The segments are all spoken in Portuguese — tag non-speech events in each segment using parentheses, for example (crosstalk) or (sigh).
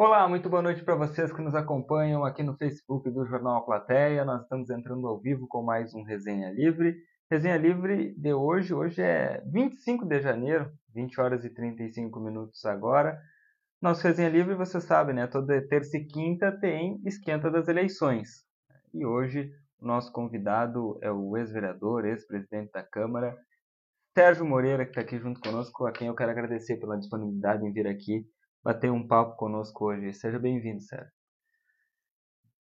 Olá, muito boa noite para vocês que nos acompanham aqui no Facebook do Jornal A Plateia. Nós estamos entrando ao vivo com mais um Resenha Livre. Resenha Livre de hoje, hoje é 25 de janeiro, 20 horas e 35 minutos agora. Nosso Resenha Livre, você sabe, né? Toda terça e quinta tem esquenta das eleições. E hoje o nosso convidado é o ex-vereador, ex-presidente da Câmara, Sérgio Moreira, que está aqui junto conosco, a quem eu quero agradecer pela disponibilidade em vir aqui bater um papo conosco hoje. Seja bem-vindo, Sérgio.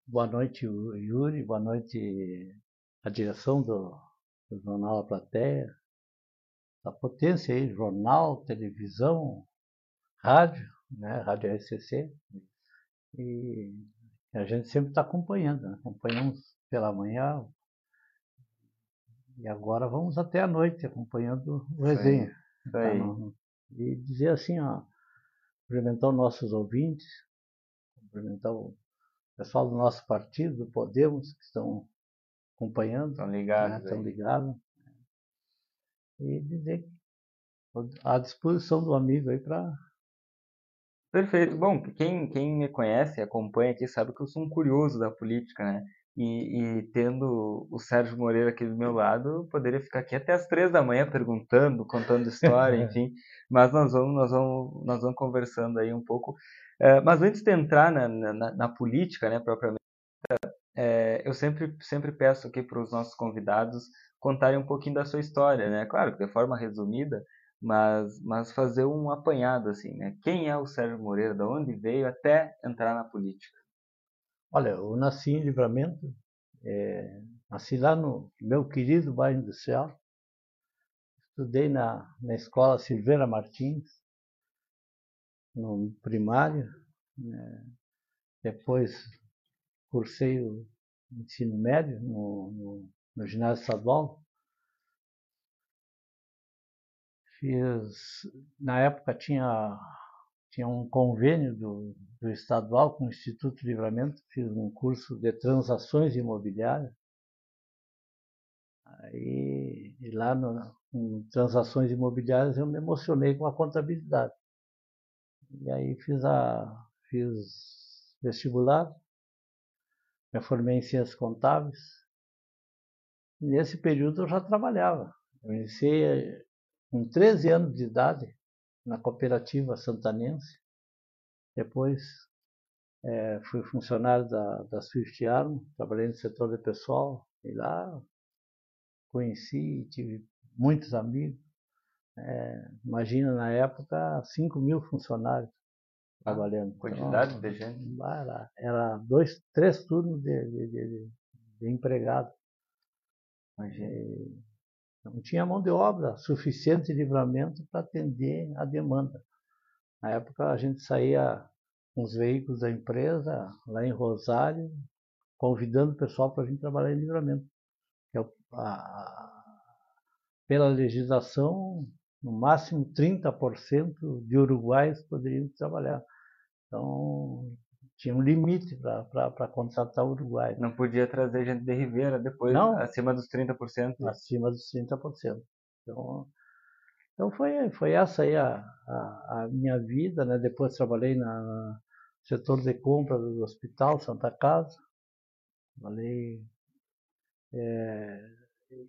Boa noite, Yuri. Boa noite, a direção do, do Jornal A Plateia. A potência aí, jornal, televisão, rádio, né? Rádio RCC. E a gente sempre está acompanhando, né? acompanhamos pela manhã. E agora vamos até a noite acompanhando o resenha. Tá e dizer assim, ó, cumprimentar os nossos ouvintes, cumprimentar o pessoal do nosso partido, do Podemos, que estão acompanhando. Estão ligados. Né, estão ligados. E dizer que à disposição do amigo aí para. Perfeito. Bom, quem, quem me conhece, acompanha aqui, sabe que eu sou um curioso da política, né? E, e, tendo o Sérgio Moreira aqui do meu lado, eu poderia ficar aqui até as três da manhã perguntando, contando história, (laughs) enfim. Mas nós vamos, nós vamos, nós vamos conversando aí um pouco. É, mas antes de entrar na, na, na política, né, propriamente, é, eu sempre, sempre peço aqui para os nossos convidados contarem um pouquinho da sua história, né? Claro, de forma resumida, mas, mas fazer um apanhado assim, né? Quem é o Sérgio Moreira? De onde veio até entrar na política? Olha, eu nasci em Livramento, é, nasci lá no meu querido bairro industrial, estudei na, na escola Silveira Martins, no primário, né, depois cursei o ensino médio no, no, no ginásio estadual, fiz, na época tinha tinha um convênio do, do estadual com o Instituto Livramento, fiz um curso de transações imobiliárias. Aí, e lá no, transações imobiliárias eu me emocionei com a contabilidade. E aí fiz a fiz vestibular, me formei em ciências contábeis. E nesse período eu já trabalhava. Eu iniciei com 13 anos de idade na cooperativa santanense. Depois é, fui funcionário da, da Swift Arm, trabalhei no setor de pessoal e lá conheci, tive muitos amigos. É, imagina na época 5 mil funcionários ah, trabalhando. Quantidade então, de gente? Era, era dois, três turnos de, de, de, de empregado. Imagina. Não tinha mão de obra suficiente de livramento para atender a demanda. Na época a gente saía com os veículos da empresa lá em Rosário, convidando o pessoal para vir trabalhar em livramento. É a, pela legislação, no máximo 30% de uruguaios poderiam trabalhar. Então, tinha um limite para contratar o Uruguai. Não podia trazer gente de Ribeira depois, Não, acima dos 30%? Acima dos 30%. Então, então foi, foi essa aí a, a, a minha vida. Né? Depois trabalhei na, no setor de compra do Hospital Santa Casa. Trabalhei. É,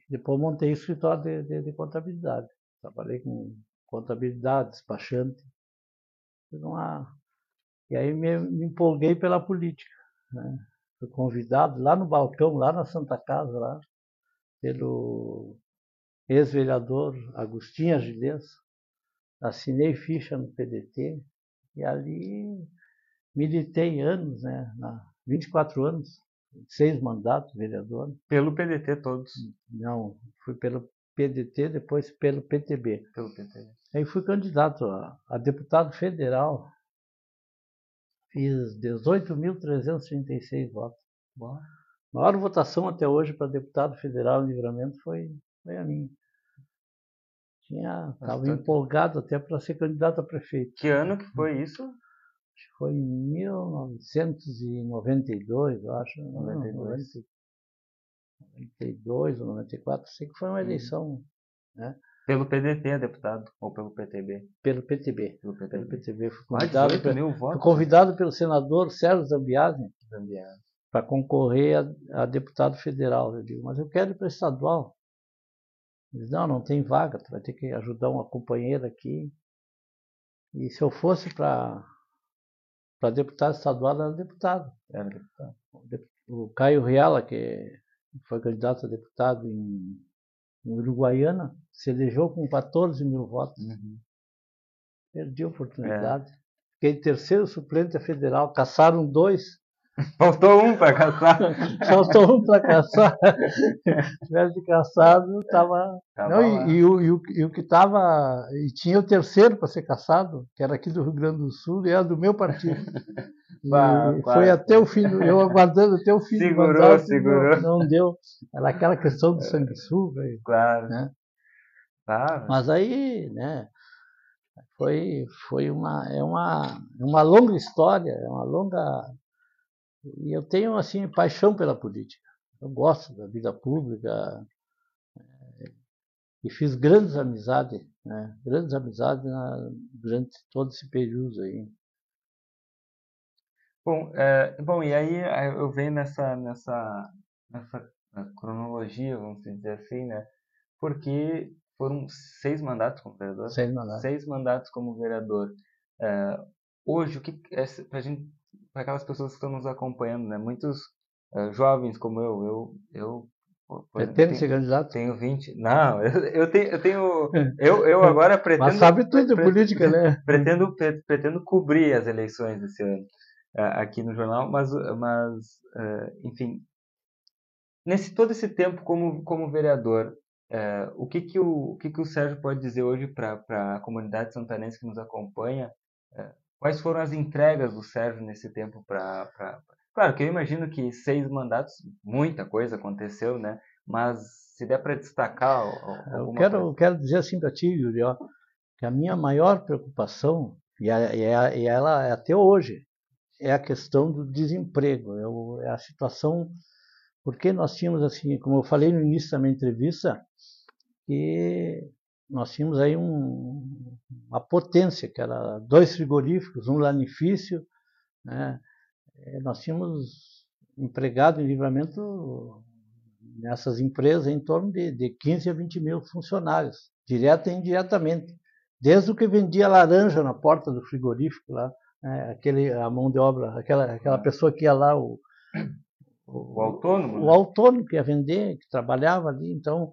depois montei escritório de, de, de contabilidade. Trabalhei com contabilidade, despachante. Uma, e aí me, me empolguei pela política. Né? Fui convidado lá no balcão, lá na Santa Casa, lá, pelo ex-vereador Agostinho Agilês. Assinei ficha no PDT e ali militei anos, né? 24 anos, seis mandatos vereador. Pelo PDT todos? Não, fui pelo PDT, depois pelo PTB. Pelo PTB. Aí fui candidato a, a deputado federal Fiz 18.336 votos. A maior votação até hoje para deputado federal em livramento foi, foi a minha. Tinha, estava empolgado até para ser candidato a prefeito. Que ano que foi isso? Acho que foi em 1992, eu acho. 92. 92 ou 94, sei que foi uma eleição. Né? Pelo PDT, deputado, ou pelo PTB? Pelo PTB. Pelo PTB. Pelo PTB. Fui convidado, 18 pe- mil fui convidado pelo senador Sérgio Zambiase Zambiano. para concorrer a, a deputado federal. Eu digo, mas eu quero ir para estadual. Ele disse, não, não tem vaga, tu vai ter que ajudar uma companheira aqui. E se eu fosse para para deputado estadual, era deputado. Era deputado. O Caio Reala, que foi candidato a deputado em, em Uruguaiana, se elegeu com 14 mil votos. Uhum. Perdi a oportunidade. Fiquei terceiro suplente federal, caçaram dois, (laughs) Faltou um para caçar. (laughs) faltou um para caçar. Se tivesse caçado, estava. Tava Não, e, e o, e, o, e o que estava. E tinha o terceiro para ser caçado, que era aqui do Rio Grande do Sul, e era do meu partido. (laughs) Bah, foi até o fim, do, eu aguardando até o fim Segurou, mandato, segurou. Não, não deu. Era aquela questão do sanguessuga. Claro. Né? Tá, Mas aí, né, foi, foi uma, é uma, é uma longa história, é uma longa. E eu tenho, assim, paixão pela política. Eu gosto da vida pública eh, e fiz grandes amizades, né, grandes amizades na- durante todo esse período aí. Bom, é, bom, e aí eu venho nessa, nessa, nessa cronologia, vamos dizer assim, né? Porque foram seis mandatos como vereador. Sem mandar. Seis mandatos como vereador. É, hoje, o que para gente, para aquelas pessoas que estão nos acompanhando, né? Muitos eh, jovens como eu, eu, eu Pretende tenho- ser candidato? tenho 20. Não, (laughs) eu, eu tenho, eu tenho, (laughs) eu, eu agora pretendo. Mas sabe tudo de política, né? (laughs) pretendo, pre- pretendo cobrir as eleições desse ano eh, aqui no jornal, mas, mas eh, enfim, nesse todo esse tempo como, como vereador, eh, o que que o, o que que o Sérgio pode dizer hoje para a comunidade santanense que nos acompanha? Quais foram as entregas do Sérgio nesse tempo para Claro que eu imagino que seis mandatos, muita coisa aconteceu, né? Mas se der para destacar Eu quero, eu quero dizer assim para ti, Yuri, ó, que a minha maior preocupação, e, a- e a- e ela é até hoje, é a questão do desemprego, é, o- é a situação, porque nós tínhamos assim, como eu falei no início da minha entrevista, que nós tínhamos aí um, uma potência, que era dois frigoríficos, um lanifício, né? Eh, nós tínhamos empregado em livramento nessas empresas em torno de, de 15 a 20 mil funcionários, direta e indiretamente. Desde o que vendia laranja na porta do frigorífico lá, né, aquele, a mão de obra, aquela, aquela pessoa que ia lá, o, O autônomo, o né? autônomo que ia vender, que trabalhava ali. Então,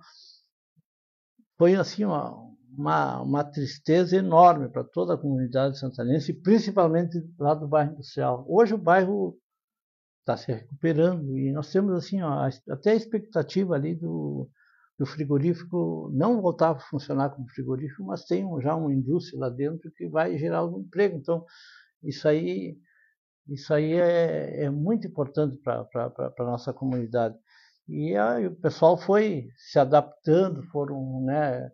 foi assim uma, uma, uma tristeza enorme para toda a comunidade santanense, principalmente lá do bairro industrial. Hoje o bairro está se recuperando e nós temos assim ó, até a expectativa ali do, do frigorífico não voltar a funcionar como frigorífico, mas tem já uma indústria lá dentro que vai gerar algum emprego. Então isso aí isso aí é, é muito importante para a nossa comunidade. E aí o pessoal foi se adaptando, foram né,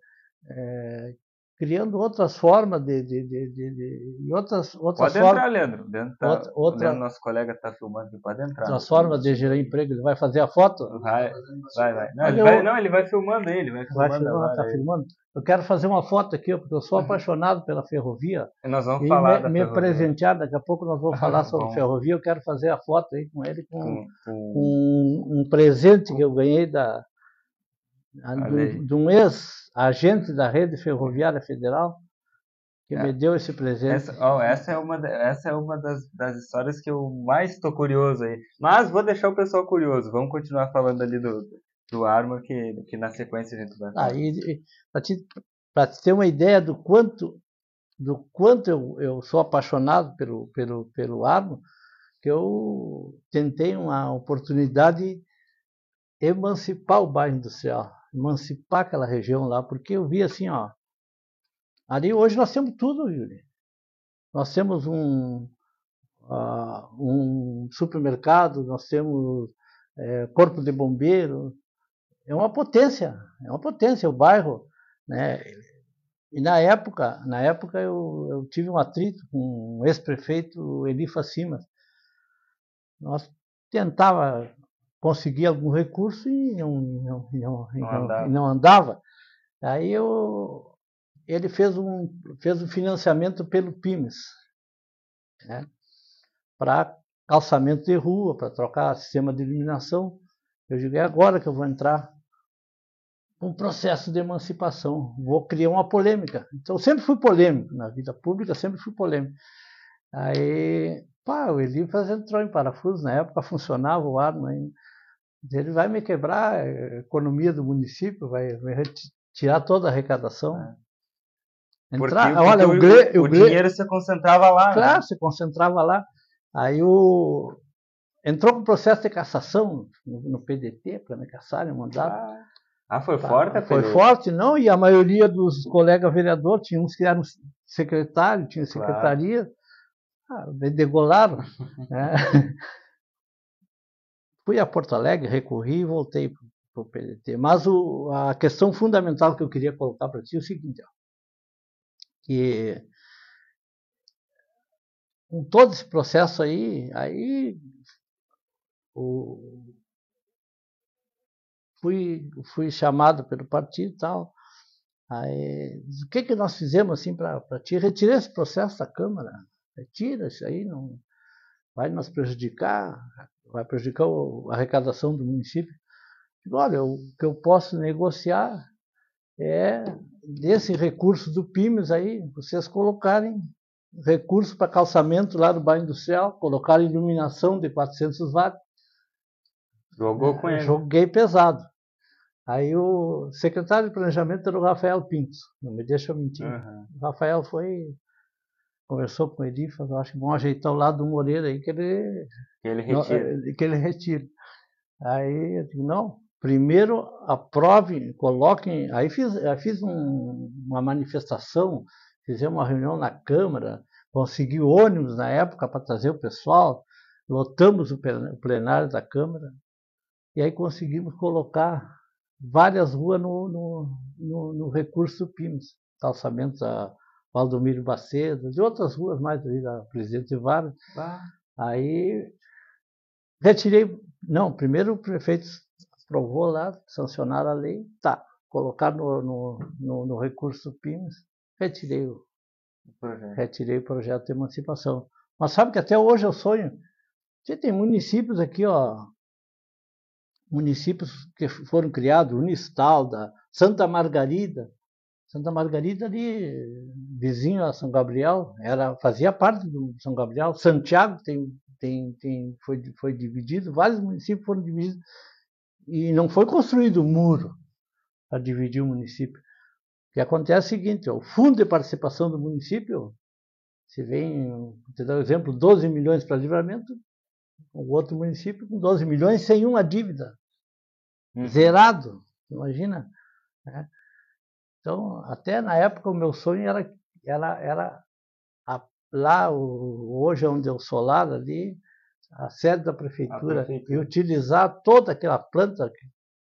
é, criando outras formas de, de, de, de, outras, outras Pode formas entrar, Leandro. Leandro tá, Outra- outra- Leandro, nosso colega está filmando aqui. Pode entrar. outras formas de gerar emprego. Ele vai fazer a foto? Vai, vai, vai. Não, ele eu- vai, não, ele vai filmando ele vai Vai filmando filmar, agora tá filmando? Eu quero fazer uma foto aqui, porque eu sou apaixonado pela ferrovia. E nós vamos E falar me, me presentear, daqui a pouco nós vamos (laughs) falar sobre Bom. ferrovia. Eu quero fazer a foto aí com ele, com, com, com... um, um presente que eu ganhei da, do- aí. de um ex-agente da Rede Ferroviária Federal, que É. me deu esse presente. Essa, ó, essa é uma, essa é uma das, das histórias que eu mais estou curioso aí. Mas vou deixar o pessoal curioso. Vamos continuar falando ali do, do Arma, que, que na sequência a gente vai falar. Ah, para te, pra te ter uma ideia do quanto, do quanto eu, eu sou apaixonado pelo, pelo, pelo Arno, que eu tentei uma oportunidade de emancipar o bairro industrial, emancipar aquela região lá, porque eu vi assim, ó, ali hoje nós temos tudo, Yuri. Nós temos um, ah, um supermercado, nós temos eh, corpo de bombeiro, é uma potência, é uma potência o bairro, né? E na época, na época eu, eu tive um atrito com o ex-prefeito Eli Facimas. Nós tentava conseguir algum recurso e não, não, não, Não andava. não andava. Aí eu, ele fez um, fez um financiamento pelo PIMES, né? para calçamento de rua, para trocar sistema de iluminação. Eu digo, é agora que eu vou entrar um processo de emancipação, vou criar uma polêmica. Então, eu sempre fui polêmico, na vida pública sempre fui polêmico. Aí, pá, o Eli entrou em parafuso, na época funcionava o ar, mas ele vai me quebrar a economia do município, vai, vai tirar toda a arrecadação. É. Entrar, porque, olha, porque o, o, o, dinheiro se concentrava lá. Né? Claro, né? se concentrava lá. Aí o entrou com processo de cassação no, no PDT para me caçarem, mandato. Ah. Ah, foi tá, forte? Foi forte, não, e a maioria dos colegas vereadores, tinha uns que eram secretário, tinha secretaria, claro. Ah, degolaram. né? (laughs) Fui a Porto Alegre, recorri e voltei para o PDT. Mas o, a questão fundamental que eu queria colocar para ti é o seguinte, ó, que com todo esse processo aí, aí o, fui, fui chamado pelo partido e tal. Aí, o que, que nós fizemos assim para ti? Retirei esse processo da Câmara. Retira isso aí, não vai nos prejudicar, vai prejudicar a arrecadação do município. Olha, o que eu posso negociar é desse recurso do PIMES aí, vocês colocarem recurso para calçamento lá do bairro industrial, colocar iluminação de 400 watts. Jogou com ele. Joguei pesado. Aí o secretário de planejamento era o Rafael Pinto, não me deixa mentir. Uhum. O Rafael foi, conversou com ele e falou, acho que vão ajeitar o lado do Moreira aí que ele, que ele retira. Não, que ele retira. Aí eu digo, não, primeiro aprove, coloquem. Aí fiz, aí fiz um, uma manifestação, fizemos uma reunião na Câmara, consegui ônibus na época para trazer o pessoal, lotamos o plenário da Câmara, e aí conseguimos colocar várias ruas no, no, no, no recurso PIMS, calçamentos a Valdomiro Bacedo, de outras ruas mais ali da Presidente Vargas. Ah. Aí retirei, não, primeiro o prefeito aprovou lá, sancionaram a lei, tá, colocar no, no, no, no recurso PIMS, retirei o, uhum. retirei o projeto de emancipação. Mas sabe que até hoje eu sonho. Você tem municípios aqui, ó, municípios que foram criados, Unistalda, Santa Margarida. Santa Margarida ali, vizinho a São Gabriel, era, fazia parte do São Gabriel. Santiago tem, tem, tem, foi, foi dividido, vários municípios foram divididos. E não foi construído um muro para dividir o município. O que acontece é o seguinte, ó, o fundo de participação do município, se vem, te dar um exemplo, 12 milhões para livramento, o outro município com 12 milhões sem uma dívida. Uhum. Zerado, imagina. Né? Então, até na época, o meu sonho era, era, era a, lá, o, hoje onde eu sou lá, ali, a sede da prefeitura, prefeitura, e utilizar toda aquela planta que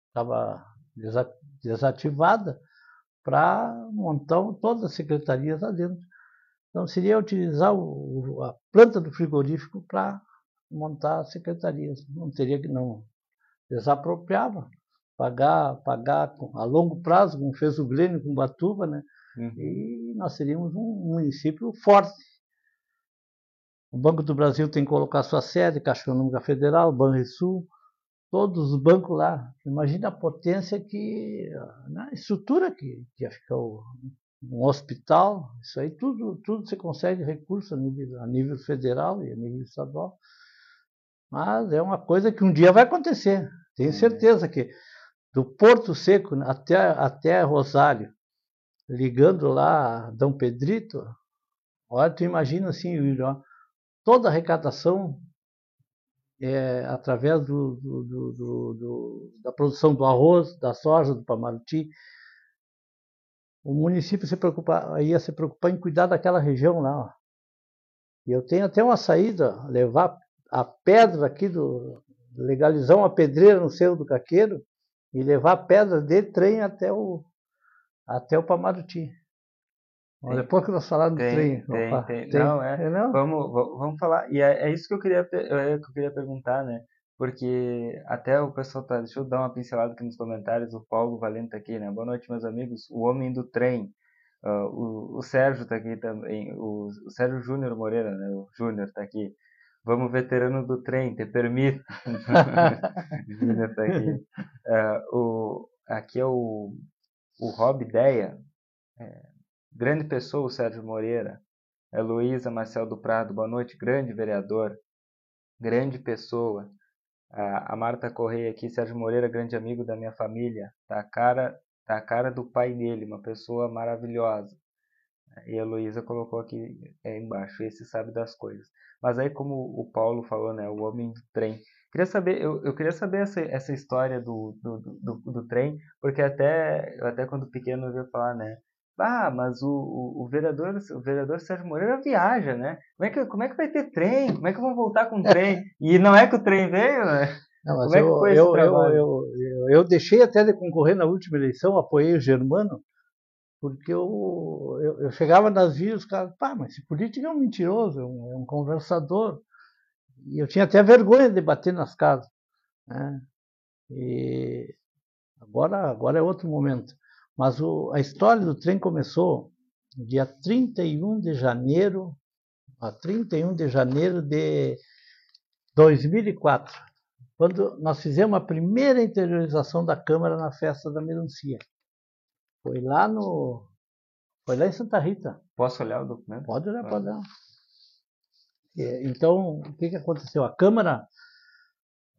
estava desativada para montar todas as secretarias lá dentro. Então, seria utilizar o, a planta do frigorífico para montar secretarias. Não teria que não desapropriava, pagar, pagar a longo prazo, como fez o Glênio com Batuba, né? Uhum. E nós seríamos um município forte. O Banco do Brasil tem que colocar sua sede, Caixa Econômica Federal, Banrisul, todos os bancos lá. Imagina a potência que, na estrutura que, que ia ficar o, um hospital, isso aí tudo, tudo você consegue recurso a nível, a nível federal e a nível estadual. Mas é uma coisa que um dia vai acontecer. Tenho certeza que do Porto Seco até, até Rosário, ligando lá a Dom Pedrito, olha, tu imagina assim, toda a arrecadação é, através do, do, do, da produção do arroz, da soja, do pamaruti, o município se ia se preocupar em cuidar daquela região lá. Ó. E eu tenho até uma saída, levar a pedra aqui do legalizar uma pedreira no Cerro do Caqueiro e levar a pedra de trem até o até o Pamaruti. Tem, depois que nós falamos do trem, tem, opa, tem, tem, Não, é, é, não? Vamos, vamos falar. E é, é, isso que eu queria, é, que eu queria perguntar, né? porque até o pessoal tá, deixa eu dar uma pincelada aqui nos comentários, o Paulo Valente tá aqui, né? Boa noite, meus amigos. O homem do trem. Uh, o, o Sérgio tá aqui também, o, o Sérgio Júnior Moreira, né? O Júnior tá aqui. Vamos, veterano do trem, te permito. (laughs) Júnior tá aqui. Uh, o, aqui é o, o Rob Ideia. É, grande pessoa, o Sérgio Moreira. Heloísa Marcel do Prado, boa noite, grande vereador, grande pessoa. A, a Marta Correia aqui, Sérgio Moreira, grande amigo da minha família, tá a cara, tá a cara do pai dele, uma pessoa maravilhosa. E a Heloísa colocou aqui é, embaixo, esse sabe das coisas. Mas aí, como o Paulo falou, né, o homem do trem. Queria saber, eu, eu queria saber essa, essa história do, do, do, do, trem, porque até, até quando pequeno eu ouvi falar, né, ah, mas o, o, o, vereador, o vereador Sérgio Moreira viaja, né? Como é, que, como é que vai ter trem? Como é que vão voltar com trem? (laughs) E não é que o trem veio, né? Não, mas é eu, eu, eu, eu, eu, deixei até de concorrer na última eleição, apoiei o Germano, porque eu, eu, eu chegava nas vias, os caras, pá, mas esse político é um mentiroso, é um, é um conversador. E eu tinha até vergonha de bater nas casas. Né? E agora, agora é outro momento. Mas o, a história do trem começou dia 31 de janeiro, a 31 de janeiro de 2004, quando nós fizemos a primeira interiorização da Câmara na festa da melancia. Foi lá no. Foi lá em Santa Rita. Posso olhar o documento? Pode olhar, pode olhar. É, então, o que, que aconteceu? A Câmara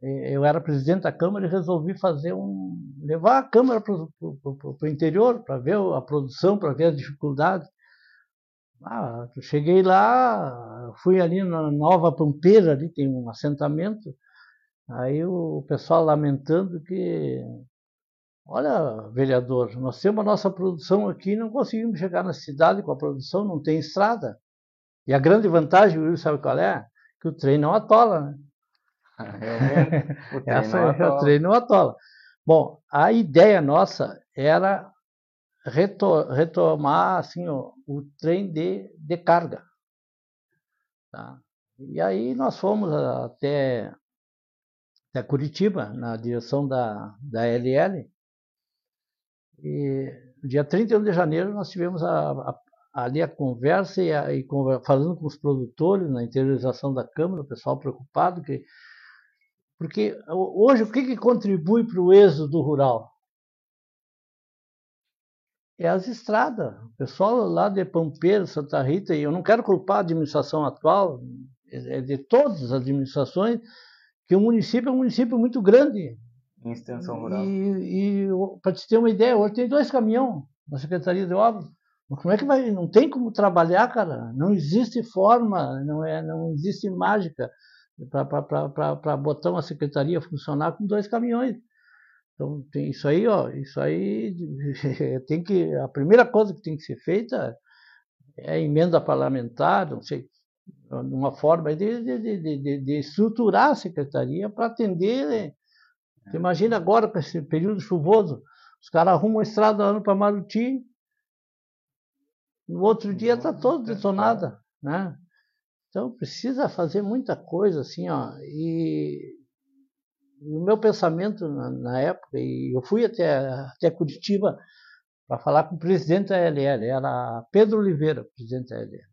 é, eu era presidente da Câmara e resolvi fazer um. levar a Câmara para o interior, para ver a produção, para ver as dificuldades. Ah, cheguei lá, fui ali na Nova Pampeira, ali tem um assentamento, aí o pessoal lamentando que. Olha, vereador, nós temos a nossa produção aqui não conseguimos chegar na cidade com a produção, não tem estrada. E a grande vantagem, o Will sabe qual é? Que o trem não atola, (laughs) né? o (laughs) treino Essa é o treino atola. Bom, a ideia nossa era retomar assim, o, o trem de, de carga. Tá? E aí nós fomos até, até Curitiba, na direção da, da LL. E dia 31 de janeiro nós tivemos a, a, ali a conversa e, a, e falando com os produtores na interiorização da Câmara, o pessoal preocupado que porque hoje o que, que contribui para o êxodo rural? É as estradas. O pessoal lá de Pampeiro, Santa Rita, e eu não quero culpar a administração atual, é de todas as administrações, que o município é um município muito grande. Em extensão rural. E, e para te ter uma ideia, hoje tem dois caminhões na Secretaria de Obras. Como é que vai? Não tem como trabalhar, cara. Não existe forma, não, é, não existe mágica para botar uma secretaria funcionar com dois caminhões. Então tem isso aí, ó, isso aí (laughs) tem que a primeira coisa que tem que ser feita é emenda parlamentar, não sei, uma forma de, de, de, de estruturar a secretaria para atender. Né? Você imagina agora para esse período chuvoso, os caras arrumam a estrada lá para Maruti, no outro dia está todo detonada, né? Então precisa fazer muita coisa assim, ó. E, o meu pensamento na, na, época, e eu fui até, até Curitiba para falar com o presidente da LL, era Pedro Oliveira, presidente da LL.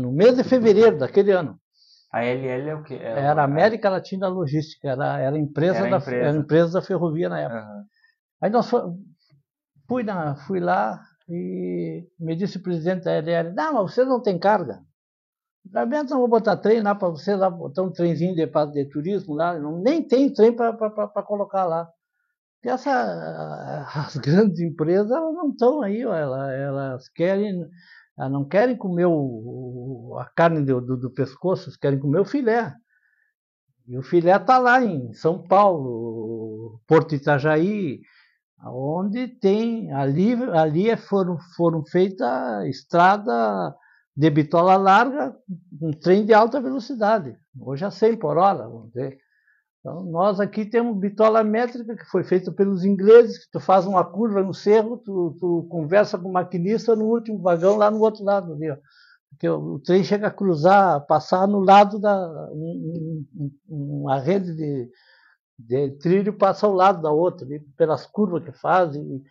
No mês de fevereiro daquele ano. A LL é o que? É era América Latina Logística, era, era, empresa, era da, empresa. era empresa da ferrovia na época. Uhum. Aí nós fui, na, fui lá e me disse o presidente da LL, não, mas você não tem carga. Realmente não vou botar trem lá para você lá, botar um trenzinho de, de turismo lá, não, nem tem trem para colocar lá. Porque essa, (laughs) as grandes empresas elas não estão aí, elas, elas, querem, elas não querem comer o, a carne do, do, do pescoço, elas querem comer o filé. E o filé está lá em São Paulo, Porto Itajaí, onde tem, ali, ali foram, foram feitas estrada de bitola larga, um trem de alta velocidade, hoje a 100 por hora, vamos dizer. Então, nós aqui temos bitola métrica que foi feita pelos ingleses, que tu faz uma curva no cerro, tu, tu conversa com o maquinista no último vagão lá no outro lado ali, porque o, o trem chega a cruzar, passar no lado da um, um, uma rede de, de trilho passa ao lado da outra, ali, pelas curvas que fazem.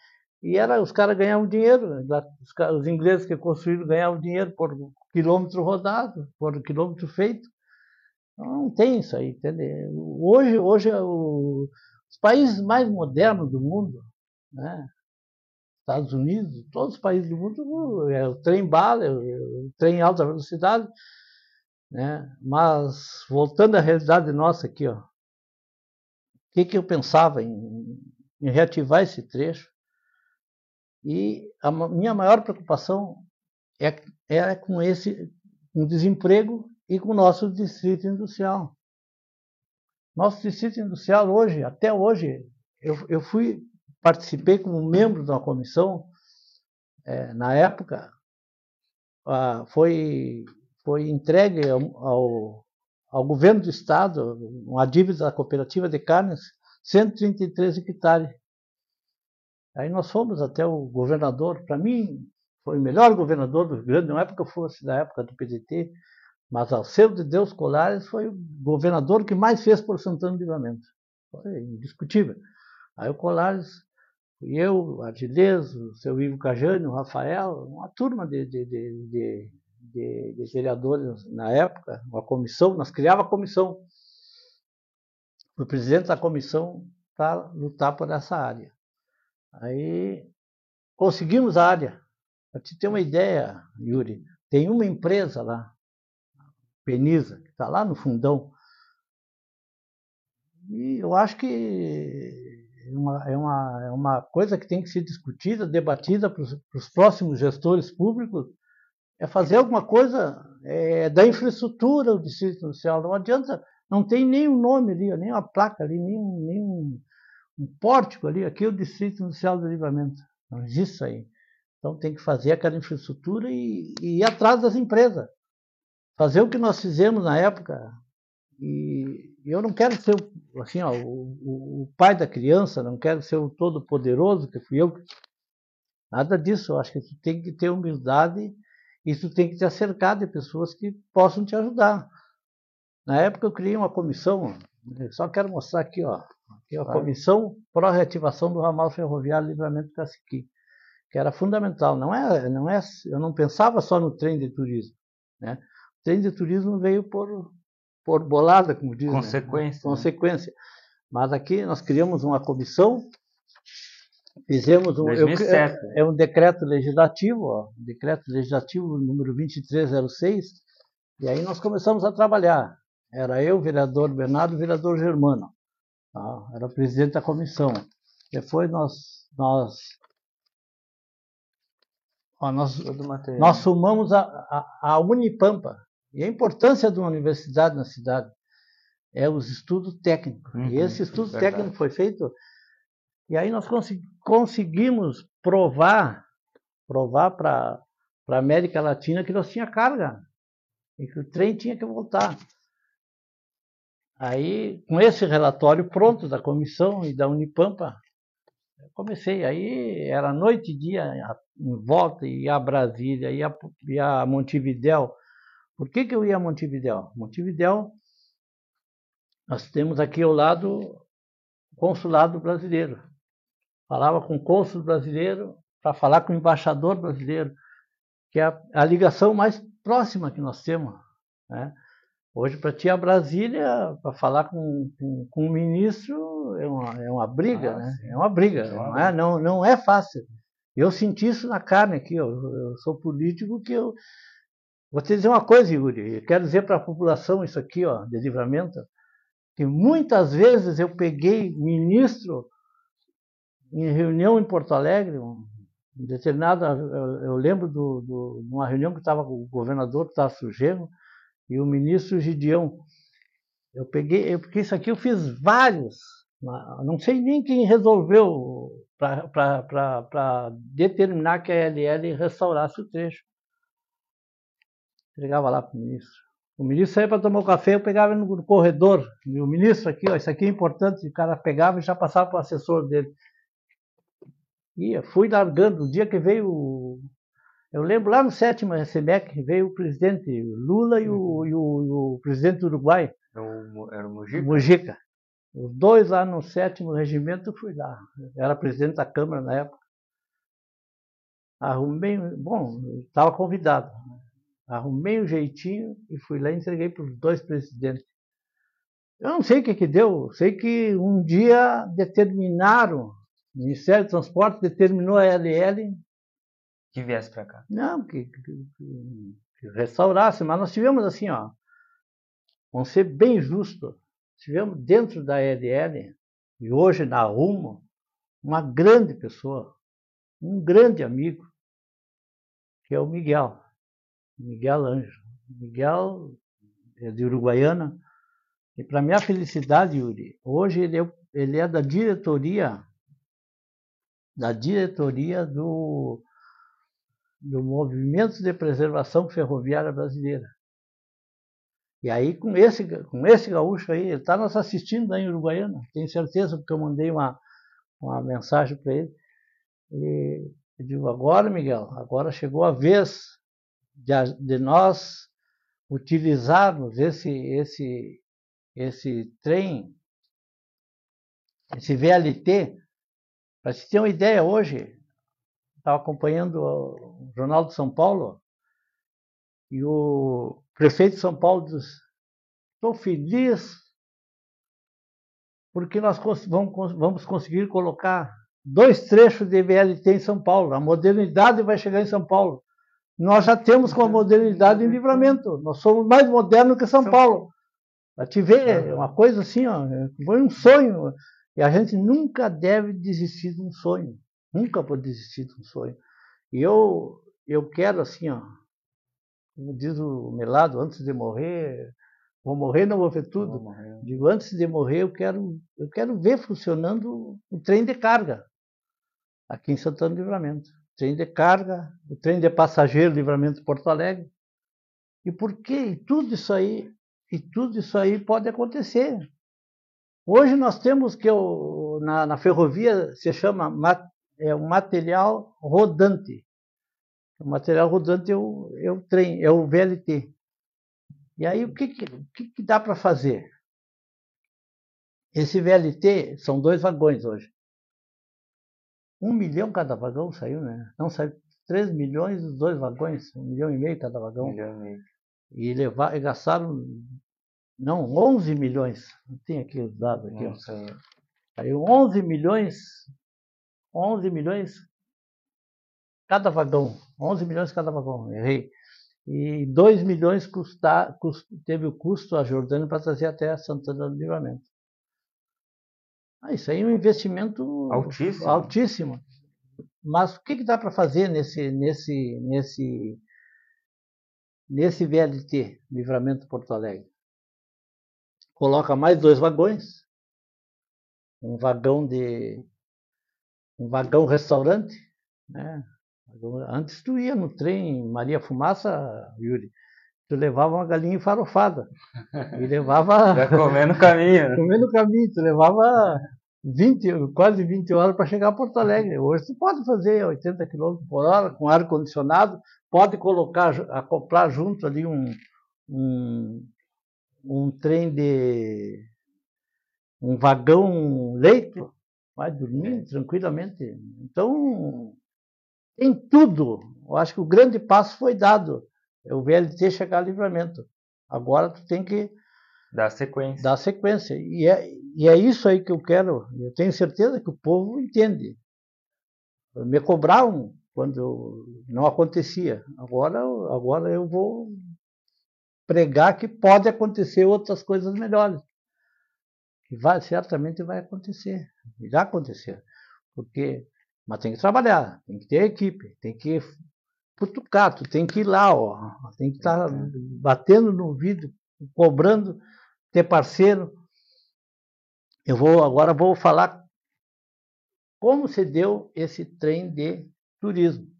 E era, os caras ganhavam dinheiro, os, os ingleses que construíram ganhavam dinheiro por quilômetro rodado, por quilômetro feito. Não tem isso aí, entendeu? Hoje, hoje o, os países mais modernos do mundo, né? Estados Unidos, todos os países do mundo, é o trem bala, é o trem em alta velocidade, né? Mas voltando à realidade nossa aqui, ó, que, que eu pensava em, em reativar esse trecho? E a minha maior preocupação é, é com esse com desemprego e com o nosso distrito industrial. Nosso distrito industrial hoje, até hoje, eu, eu fui, participei como membro de uma comissão, é, na época, ah, foi, foi entregue ao governo do estado uma dívida da cooperativa de carnes, 133 hectares. Aí nós fomos até o governador, para mim, foi o melhor governador do Rio Grande, não é porque eu fosse da época do PDT, mas Alceu de Deus Colares foi o governador que mais fez por Santana do Livramento. Foi indiscutível. Aí o Colares, eu, o Argilês, o seu Ivo Cajani, o Rafael, uma turma de, de, de, de, de, de vereadores na época, uma comissão, nós criávamos a comissão. O presidente da comissão para lutar por essa área. Aí conseguimos a área. Para te ter uma ideia, Yuri, tem uma empresa lá, Penisa, que está lá no fundão. E eu acho que é uma, é uma, é uma coisa que tem que ser discutida, debatida para os próximos gestores públicos, é fazer alguma coisa é, da infraestrutura do distrito industrial. Não adianta, não tem nenhum nome ali, nem uma placa ali, nem nem um, um pórtico ali. Aqui é o distrito industrial do livramento. Não existe isso aí. Então tem que fazer aquela infraestrutura e, e ir atrás das empresas fazer o que nós fizemos na época. E eu não quero ser assim, ó, o, o pai da criança, não quero ser o todo-poderoso, que fui eu. Nada disso. Eu acho que tu tem que ter humildade e tu tem que te acercar de pessoas que possam te ajudar. Na época eu criei uma comissão, só quero mostrar aqui, ó, aqui a comissão para a reativação do ramal ferroviário Livramento Caciqui, que era fundamental. Não é, não é, eu não pensava só no trem de turismo, né? trem de turismo veio por, por bolada, como diz. Consequência. Né? Consequência. Mas aqui nós criamos uma comissão, fizemos um. 2007. Eu, é um decreto legislativo, ó, decreto legislativo número 2306, e aí nós começamos a trabalhar. Era eu, vereador Bernardo, vereador Germano. Tá? Era presidente da comissão. Depois nós, nós nós, nós sumamos a, a, a, Unipampa, e a importância de uma universidade na cidade é os estudos técnicos. Uhum, e esse estudo verdade. técnico foi feito, e aí nós conseguimos provar, provar para a América Latina que nós tinha carga, e que o trem tinha que voltar. Aí, com esse relatório pronto da comissão e da Unipampa, comecei. Aí era noite e dia em volta, ia a Brasília, ia, ia a Montevidéu, por que, que eu ia a Montevidéu? Montevidéu, nós temos aqui ao lado o consulado brasileiro. Falava com o cônsul brasileiro para falar com o embaixador brasileiro, que é a, a ligação mais próxima que nós temos. Né? Hoje, para ti, a Brasília, para falar com, com, com, o ministro, é uma, é uma briga, ah, né? É uma briga, não é, não, não é fácil. Eu senti isso na carne aqui, eu, eu sou político que eu, Vou te dizer uma coisa, Yuri, eu quero dizer para a população isso aqui, ó, de livramento, que muitas vezes eu peguei ministro em reunião em Porto Alegre, um determinado, eu, eu lembro de uma reunião que estava com o governador estava surgindo e o ministro Gideão. Eu peguei, porque isso aqui eu fiz vários, não sei nem quem resolveu para determinar que a LL restaurasse o trecho entregava lá para o ministro. O ministro saía para tomar um café, eu pegava no corredor. E o ministro aqui, ó, isso aqui é importante, o cara pegava e já passava para o assessor dele. Ia, fui largando. O dia que veio Eu lembro lá no sétimo RCMEC veio o presidente Lula e o, e o, e o presidente do Uruguai. Era o, era o Mujica? Mujica. Os dois lá no sétimo regimento fui lá. Era presidente da Câmara na época. Arrumei, bom, estava convidado. Arrumei um jeitinho e fui lá e entreguei para os dois presidentes. Eu não sei o que, que deu, sei que um dia determinaram, o Ministério do Transporte determinou a LL que viesse para cá. Não, que, que, que, restaurasse, mas nós tivemos assim, ó, vamos ser bem justos, tivemos dentro da LL e hoje na Rumo uma grande pessoa, um grande amigo, que é o Miguel. Miguel Anjo. Miguel é de Uruguaiana. E para minha felicidade, Yuri, hoje ele é, ele é da diretoria da diretoria do, do Movimento de Preservação Ferroviária Brasileira. E aí, com esse, com esse gaúcho aí, ele está nos assistindo aí em Uruguaiana, tenho certeza, porque eu mandei uma, uma mensagem para ele. E eu digo, agora, Miguel, agora chegou a vez de, de nós utilizarmos esse, esse, esse trem, esse VLT, para se ter uma ideia, hoje, estava acompanhando o Jornal de São Paulo, e o prefeito de São Paulo diz, estou feliz porque nós vamos, vamos conseguir colocar dois trechos de VLT em São Paulo. A modernidade vai chegar em São Paulo. Nós já temos com a modernidade em livramento. Nós somos mais modernos que São Paulo. Para te ver, é uma coisa assim, ó, foi um sonho. E a gente nunca deve desistir de um sonho. Nunca pode desistir de um sonho. E eu, eu quero assim, ó, como diz o Melado, antes de morrer, vou morrer, não vou ver tudo. Digo, antes de morrer, eu quero, eu quero ver funcionando o trem de carga aqui em Santana do Livramento. Trem de carga, o trem de passageiro Livramento Porto Alegre. E por quê? tudo isso aí, e tudo isso aí pode acontecer. Hoje nós temos que o, na, na, ferrovia se chama mat, é um material rodante. O material rodante é o, é o trem, é o VLT. E aí o que, que, o que, que dá para fazer? Esse VLT são dois vagões hoje. Um milhão cada vagão saiu, né? Não saiu 3 milhões os dois vagões, um milhão e meio cada vagão. Um milhão e meio. E, levar, e gastaram, não, 11 milhões. Não tem aqui os dados aqui. Saiu 11 milhões, 11 milhões cada vagão. 11 milhões cada vagão, errei. E 2 milhões custa, cust, teve o custo a Jordânia para trazer até Santana do Livramento. Ah, isso aí é um investimento altíssimo. altíssimo. Mas o que, que dá para fazer nesse, nesse, nesse, nesse VLT, Livramento Porto Alegre? Coloca mais dois vagões, um vagão de um vagão restaurante, né? Antes tu ia no trem Maria Fumaça, Yuri, tu levava uma galinha farofada. E levava. (laughs) Vai comer no caminho. Né? comer no caminho, tu levava 20, quase 20 horas para chegar a Porto Alegre. Hoje tu pode fazer 80 km por hora com ar condicionado, pode colocar, acoplar junto ali um, um, um trem de um vagão leito, vai dormir tranquilamente. Então, tem tudo. Eu acho que o grande passo foi dado. É o VLT chegar a livramento. Agora tu tem que dar sequência. Dar sequência. E é, e é isso aí que eu quero. Eu tenho certeza que o povo entende. Me cobravam quando não acontecia. Agora, agora eu vou pregar que pode acontecer outras coisas melhores. Que vai, certamente vai acontecer. Irá acontecer. Porque, mas tem que trabalhar, tem que ter equipe, tem que cutucar, tu tem que ir lá, ó, tem que estar tá batendo no vidro, cobrando, ter parceiro. Eu vou agora vou falar como se deu esse trem de turismo.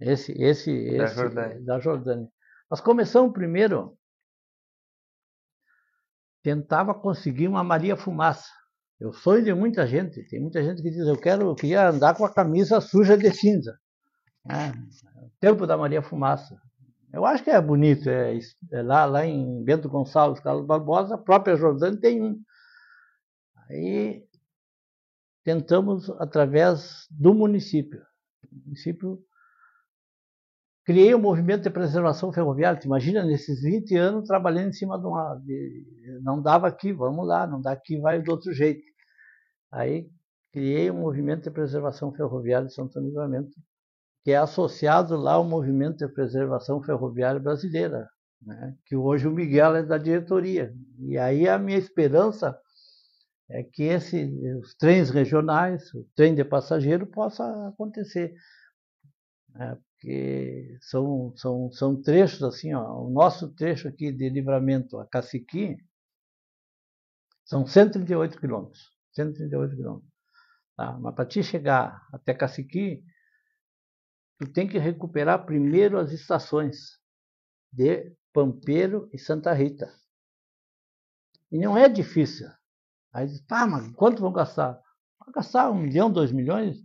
Esse, esse, da, esse Jordânia. da Jordânia. Nós começamos primeiro tentava conseguir uma Maria Fumaça. Eu sonho de muita gente. Tem muita gente que diz: eu quero, eu queria andar com a camisa suja de cinza. Né? Tempo da Maria Fumaça. Eu acho que é bonito. É, é lá, lá em Bento Gonçalves, Carlos Barbosa, a própria Jordânia tem um. Aí tentamos, através do município. O município criei o um movimento de preservação ferroviária. imagina, nesses 20 anos trabalhando em cima de uma. De, não dava aqui, vamos lá, não dá aqui, vai do outro jeito. Aí criei um movimento de preservação ferroviária de Santo Livramento, que é associado lá ao movimento de preservação ferroviária brasileira, né? que hoje o Miguel é da diretoria. E aí a minha esperança é que esse, os trens regionais, o trem de passageiro possa acontecer. Né? Porque são, são, são trechos assim, ó, o nosso trecho aqui de livramento a Caciqui são 138 quilômetros. 138 quilômetros. Tá? Mas para te chegar até Caciqui, tu tem que recuperar primeiro as estações de Pampeiro e Santa Rita. E não é difícil. Aí diz, pá, mas quanto vão gastar? Vão gastar um milhão, dois milhões?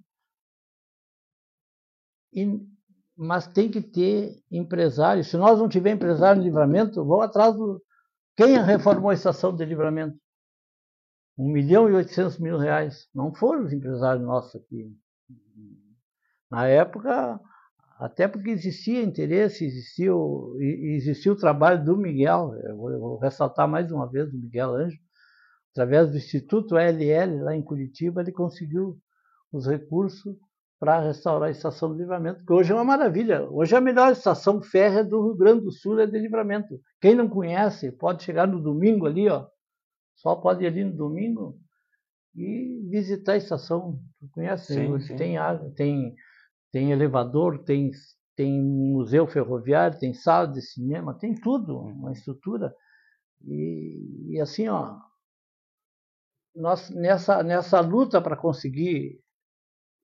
E, mas tem que ter empresário. Se nós não tiver empresário de livramento, vão atrás do. Quem reformou a estação de livramento? 1 milhão e 800 mil reais. Não foram os empresários nossos aqui. Na época, até porque existia interesse, existia o, existia o trabalho do Miguel, eu vou, eu vou ressaltar mais uma vez o Miguel Anjo, através do Instituto LL, lá em Curitiba, ele conseguiu os recursos para restaurar a estação de livramento, que hoje é uma maravilha. Hoje é a melhor estação férrea do Rio Grande do Sul é de livramento. Quem não conhece, pode chegar no domingo ali, ó, só pode ir ali no domingo e visitar a estação. Tu conhece? Sim, sim. Tem água, tem, tem elevador, tem, tem museu ferroviário, tem sala de cinema, tem tudo, uma estrutura. E, e assim, ó, nós, nessa, nessa luta para conseguir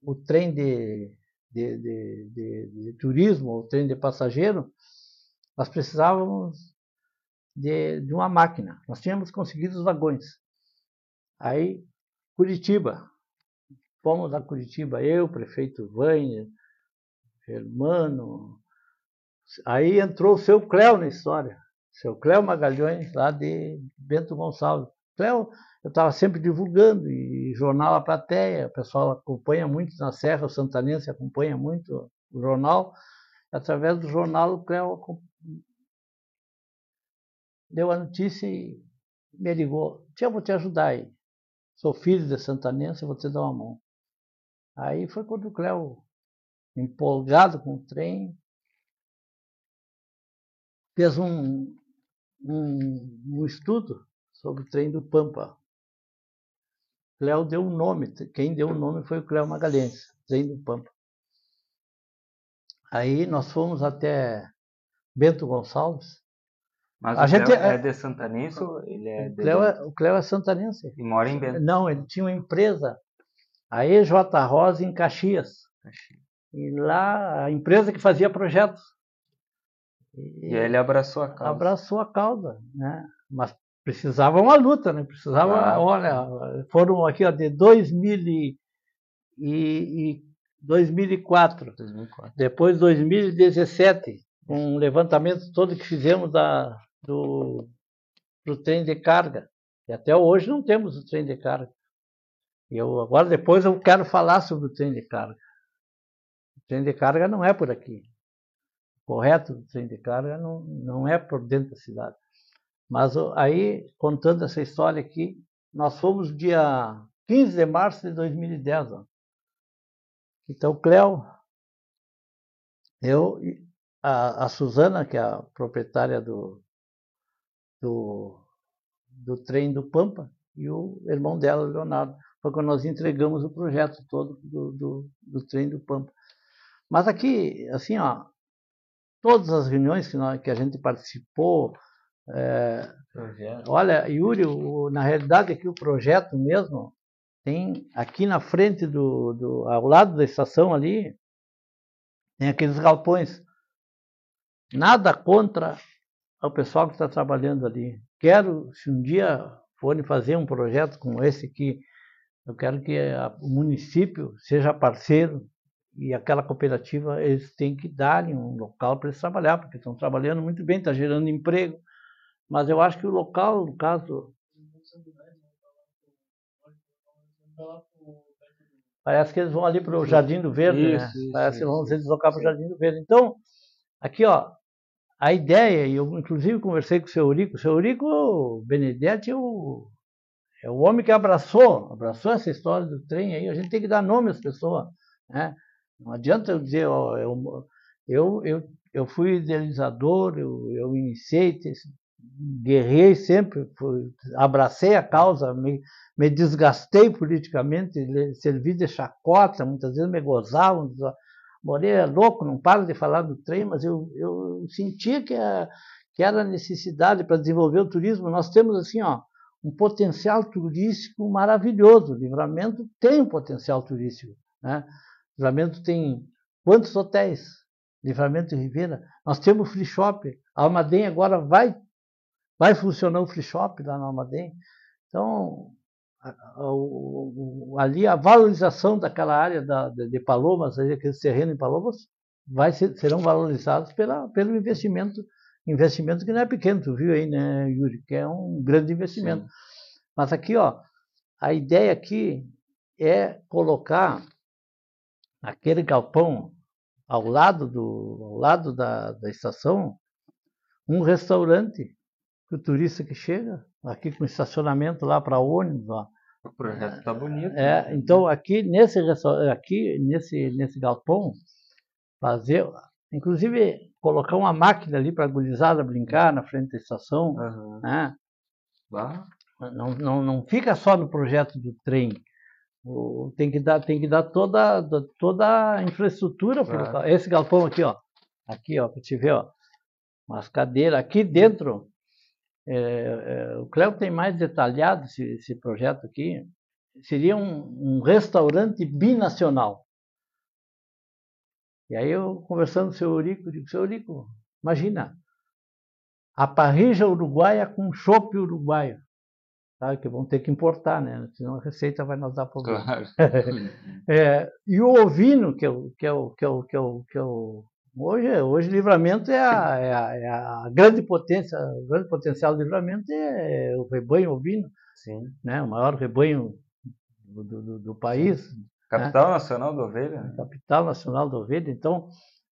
o trem de, de, de, de, de turismo, o trem de passageiro, nós precisávamos de, de uma máquina. Nós tínhamos conseguido os vagões. Aí, Curitiba. Fomos a Curitiba, eu, prefeito Vânia, Germano. Aí entrou o seu Cléo na história. Seu Cléo Magalhães, lá de Bento Gonçalves. Cléo, eu estava sempre divulgando, e jornal A Plateia, o pessoal acompanha muito na Serra, o Santanense acompanha muito o jornal. Através do jornal, o Cléo deu a notícia e me ligou. Tia, vou te ajudar aí. Sou filho de santanense, vou te dar uma mão. Aí foi quando o Cléo, empolgado com o trem, fez um, um, um estudo sobre o trem do Pampa. Cléo deu um nome, quem deu o um nome foi o Cléo Magalhães, trem do Pampa. Aí nós fomos até Bento Gonçalves, mas a o gente Cleo é, é de Santanense ele é o Cleo, é, o Cleo é santanense. E mora em Bento? Não, ele tinha uma empresa, a EJ Rosa, em Caxias. Caxias. E lá, a empresa que fazia projetos. E, e ele abraçou a causa. Abraçou a causa, né? Mas precisava uma luta, né? Precisava, ah, olha, foram aqui ó, de 2000 e, e 2004. 2004. Depois 2017, um levantamento todo que fizemos da, do, do trem de carga. E até hoje não temos o trem de carga. E eu, agora, depois, eu quero falar sobre o trem de carga. O trem de carga não é por aqui. O correto do trem de carga não, não é por dentro da cidade. Mas aí, contando essa história aqui, nós fomos dia 15 de março de 2010. Ó. Então, Cléo, eu, a, a Suzana, que é a proprietária do, do, do trem do Pampa e o irmão dela, Leonardo. Foi quando nós entregamos o projeto todo do, do, do trem do Pampa. Mas aqui, assim, ó, todas as reuniões que, nós, que a gente participou, é, olha, Yuri, o, na realidade aqui o projeto mesmo tem aqui na frente do, do, ao lado da estação ali, tem aqueles galpões. Nada contra ao pessoal que está trabalhando ali. Quero, se um dia forem fazer um projeto como esse aqui, eu quero que a, o município seja parceiro e aquela cooperativa, eles têm que dar um local para eles trabalhar, porque estão trabalhando muito bem, está gerando emprego. Mas eu acho que o local, no caso. Parece que eles vão ali para o Jardim do Verde, isso, né? Isso, Parece isso, que vão se deslocar para o Jardim do Verde. Então, aqui, ó, a ideia, e eu inclusive conversei com o seu Eurico, o seu Eurico Benedetti é o, é o homem que abraçou, abraçou essa história do trem aí. A gente tem que dar nome às pessoas, né? Não adianta eu dizer, ó, eu, eu, eu, eu fui idealizador, eu, eu iniciei, guerrei sempre, abracei a causa, me, me desgastei politicamente, servi de chacota, muitas vezes me gozavam, Moreira é louco, não para de falar do trem, mas eu, eu sentia que, a, que era necessidade para desenvolver o turismo. Nós temos assim, ó, um potencial turístico maravilhoso. O Livramento tem um potencial turístico. Né? Livramento tem quantos hotéis? Livramento e Ribeira. Nós temos free shop. A Almaden agora vai, vai funcionar o free shop lá na Almaden. Então, ali a valorização daquela área da, de, Palomas, aquele terreno em Palomas, vai ser, serão valorizados pela, pelo investimento, investimento que não é pequeno, tu viu aí, né, Yuri, que é um grande investimento. Sim. Mas aqui, ó, a ideia aqui é colocar aquele galpão ao lado, do, ao lado da, da estação, um restaurante que o turista que chega, aqui com estacionamento lá para ônibus, ó. O projeto está bonito. É, né? então aqui nesse aqui nesse nesse galpão fazer, inclusive colocar uma máquina ali para a gurizada brincar na frente da estação, uhum. né? Não, não, não fica só no projeto do trem, tem que dar, tem que dar toda, toda a infraestrutura para esse galpão aqui, ó. Aqui, ó, para te ver, ó. Umas cadeiras aqui dentro. É, é, o Cléo tem mais detalhado esse, esse projeto aqui. Seria um, um, restaurante binacional. E aí eu conversando com o seu Eurico, digo, seu Eurico, imagina, a parrija uruguaia com chopp uruguaio sabe? que vão ter que importar, né? senão a receita vai nos dar problema. Claro. (laughs) é, e o ovino, que é o, que é o, que é o, que é o, que é o hoje, hoje livramento é a, é, a, é a, grande potência, o grande potencial do livramento é o rebanho ovino, Sim. Né? o maior rebanho do, do, do país. Né? Capital né? Nacional da Ovelha. Né? Capital Nacional da Ovelha. Então,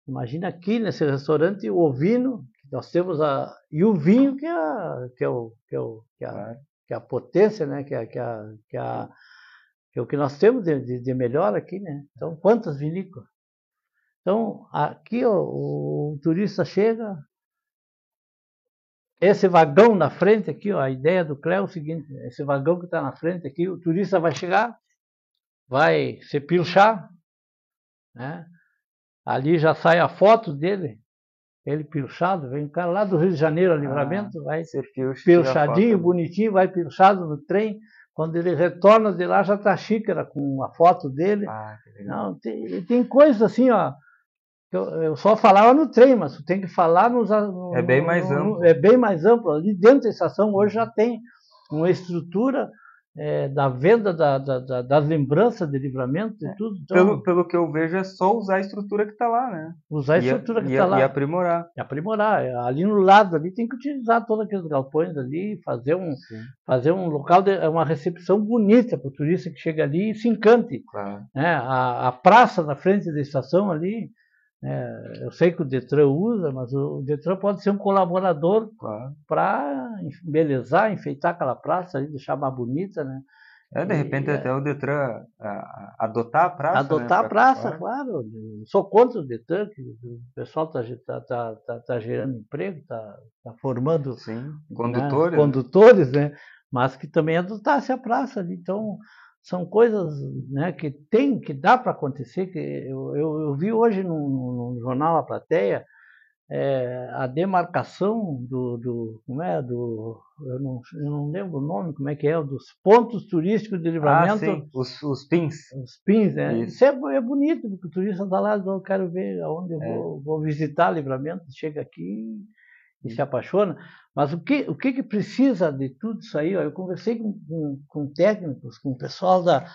imagina aqui nesse restaurante o ovino, nós temos a e o vinho que é, que é o que é o que é a, que é a potência, né? que, é, que, é, que, é, que é o que nós temos de, de, de, melhor aqui. Né? Então, quantas vinícolas? Então, aqui ó, o, turista chega, esse vagão na frente aqui, ó, a ideia do Cléo é o seguinte, esse vagão que está na frente aqui, o turista vai chegar, vai se pilchar, né? ali já sai a foto dele, ele pilchado, vem um cara lá do Rio de Janeiro, a livramento, ah, vai pilchadinho, bonitinho, vai pilchado no trem. Quando ele retorna de lá, já está a xícara com a foto dele. Ah, Não, tem, tem coisas assim, ó. Eu, eu, só falava no trem, mas tu tem que falar nos. No, é bem mais amplo. No, é bem mais amplo. Ali dentro da estação hoje já tem uma estrutura é, da venda da, da, da, das lembranças de livramento e é. tudo. Então, pelo, pelo que eu vejo, é só usar a estrutura que está lá, né? Usar a estrutura que está lá. E aprimorar. E aprimorar. É, ali no lado ali tem que utilizar todos aqueles galpões ali, fazer um, fazer um local, de, uma recepção bonita para o turista que chega ali e se encante. Claro. Né? A, a praça na frente da estação ali, é, eu sei que o Detran usa, mas o Detran pode ser um colaborador claro. para embelezar, enfeitar aquela praça, deixar mais bonita, né? É, de repente e, é até o Detran adotar a praça. Adotar né, a praça, claro. Eu sou contra o Detran, que o pessoal está tá, tá, tá, tá, gerando emprego, está tá formando Sim, condutores, né, condutores, né? Mas que também adotasse a praça ali. Então, são coisas né, que tem, que dá para acontecer. Que eu, eu, eu, vi hoje no, no jornal A Plateia é, a demarcação do, do, como é, do eu não, eu não lembro o nome, como é que é, dos pontos turísticos de livramento. Ah, sim, os, os pins. Os pins, né? Isso, Isso é, é, bonito, porque o turista está lá, eu quero ver aonde eu é. vou, vou visitar livramento, chega aqui e se apaixona. Mas o que, o que, que precisa de tudo isso aí? Ó, eu conversei com, com, com, técnicos, com o pessoal da,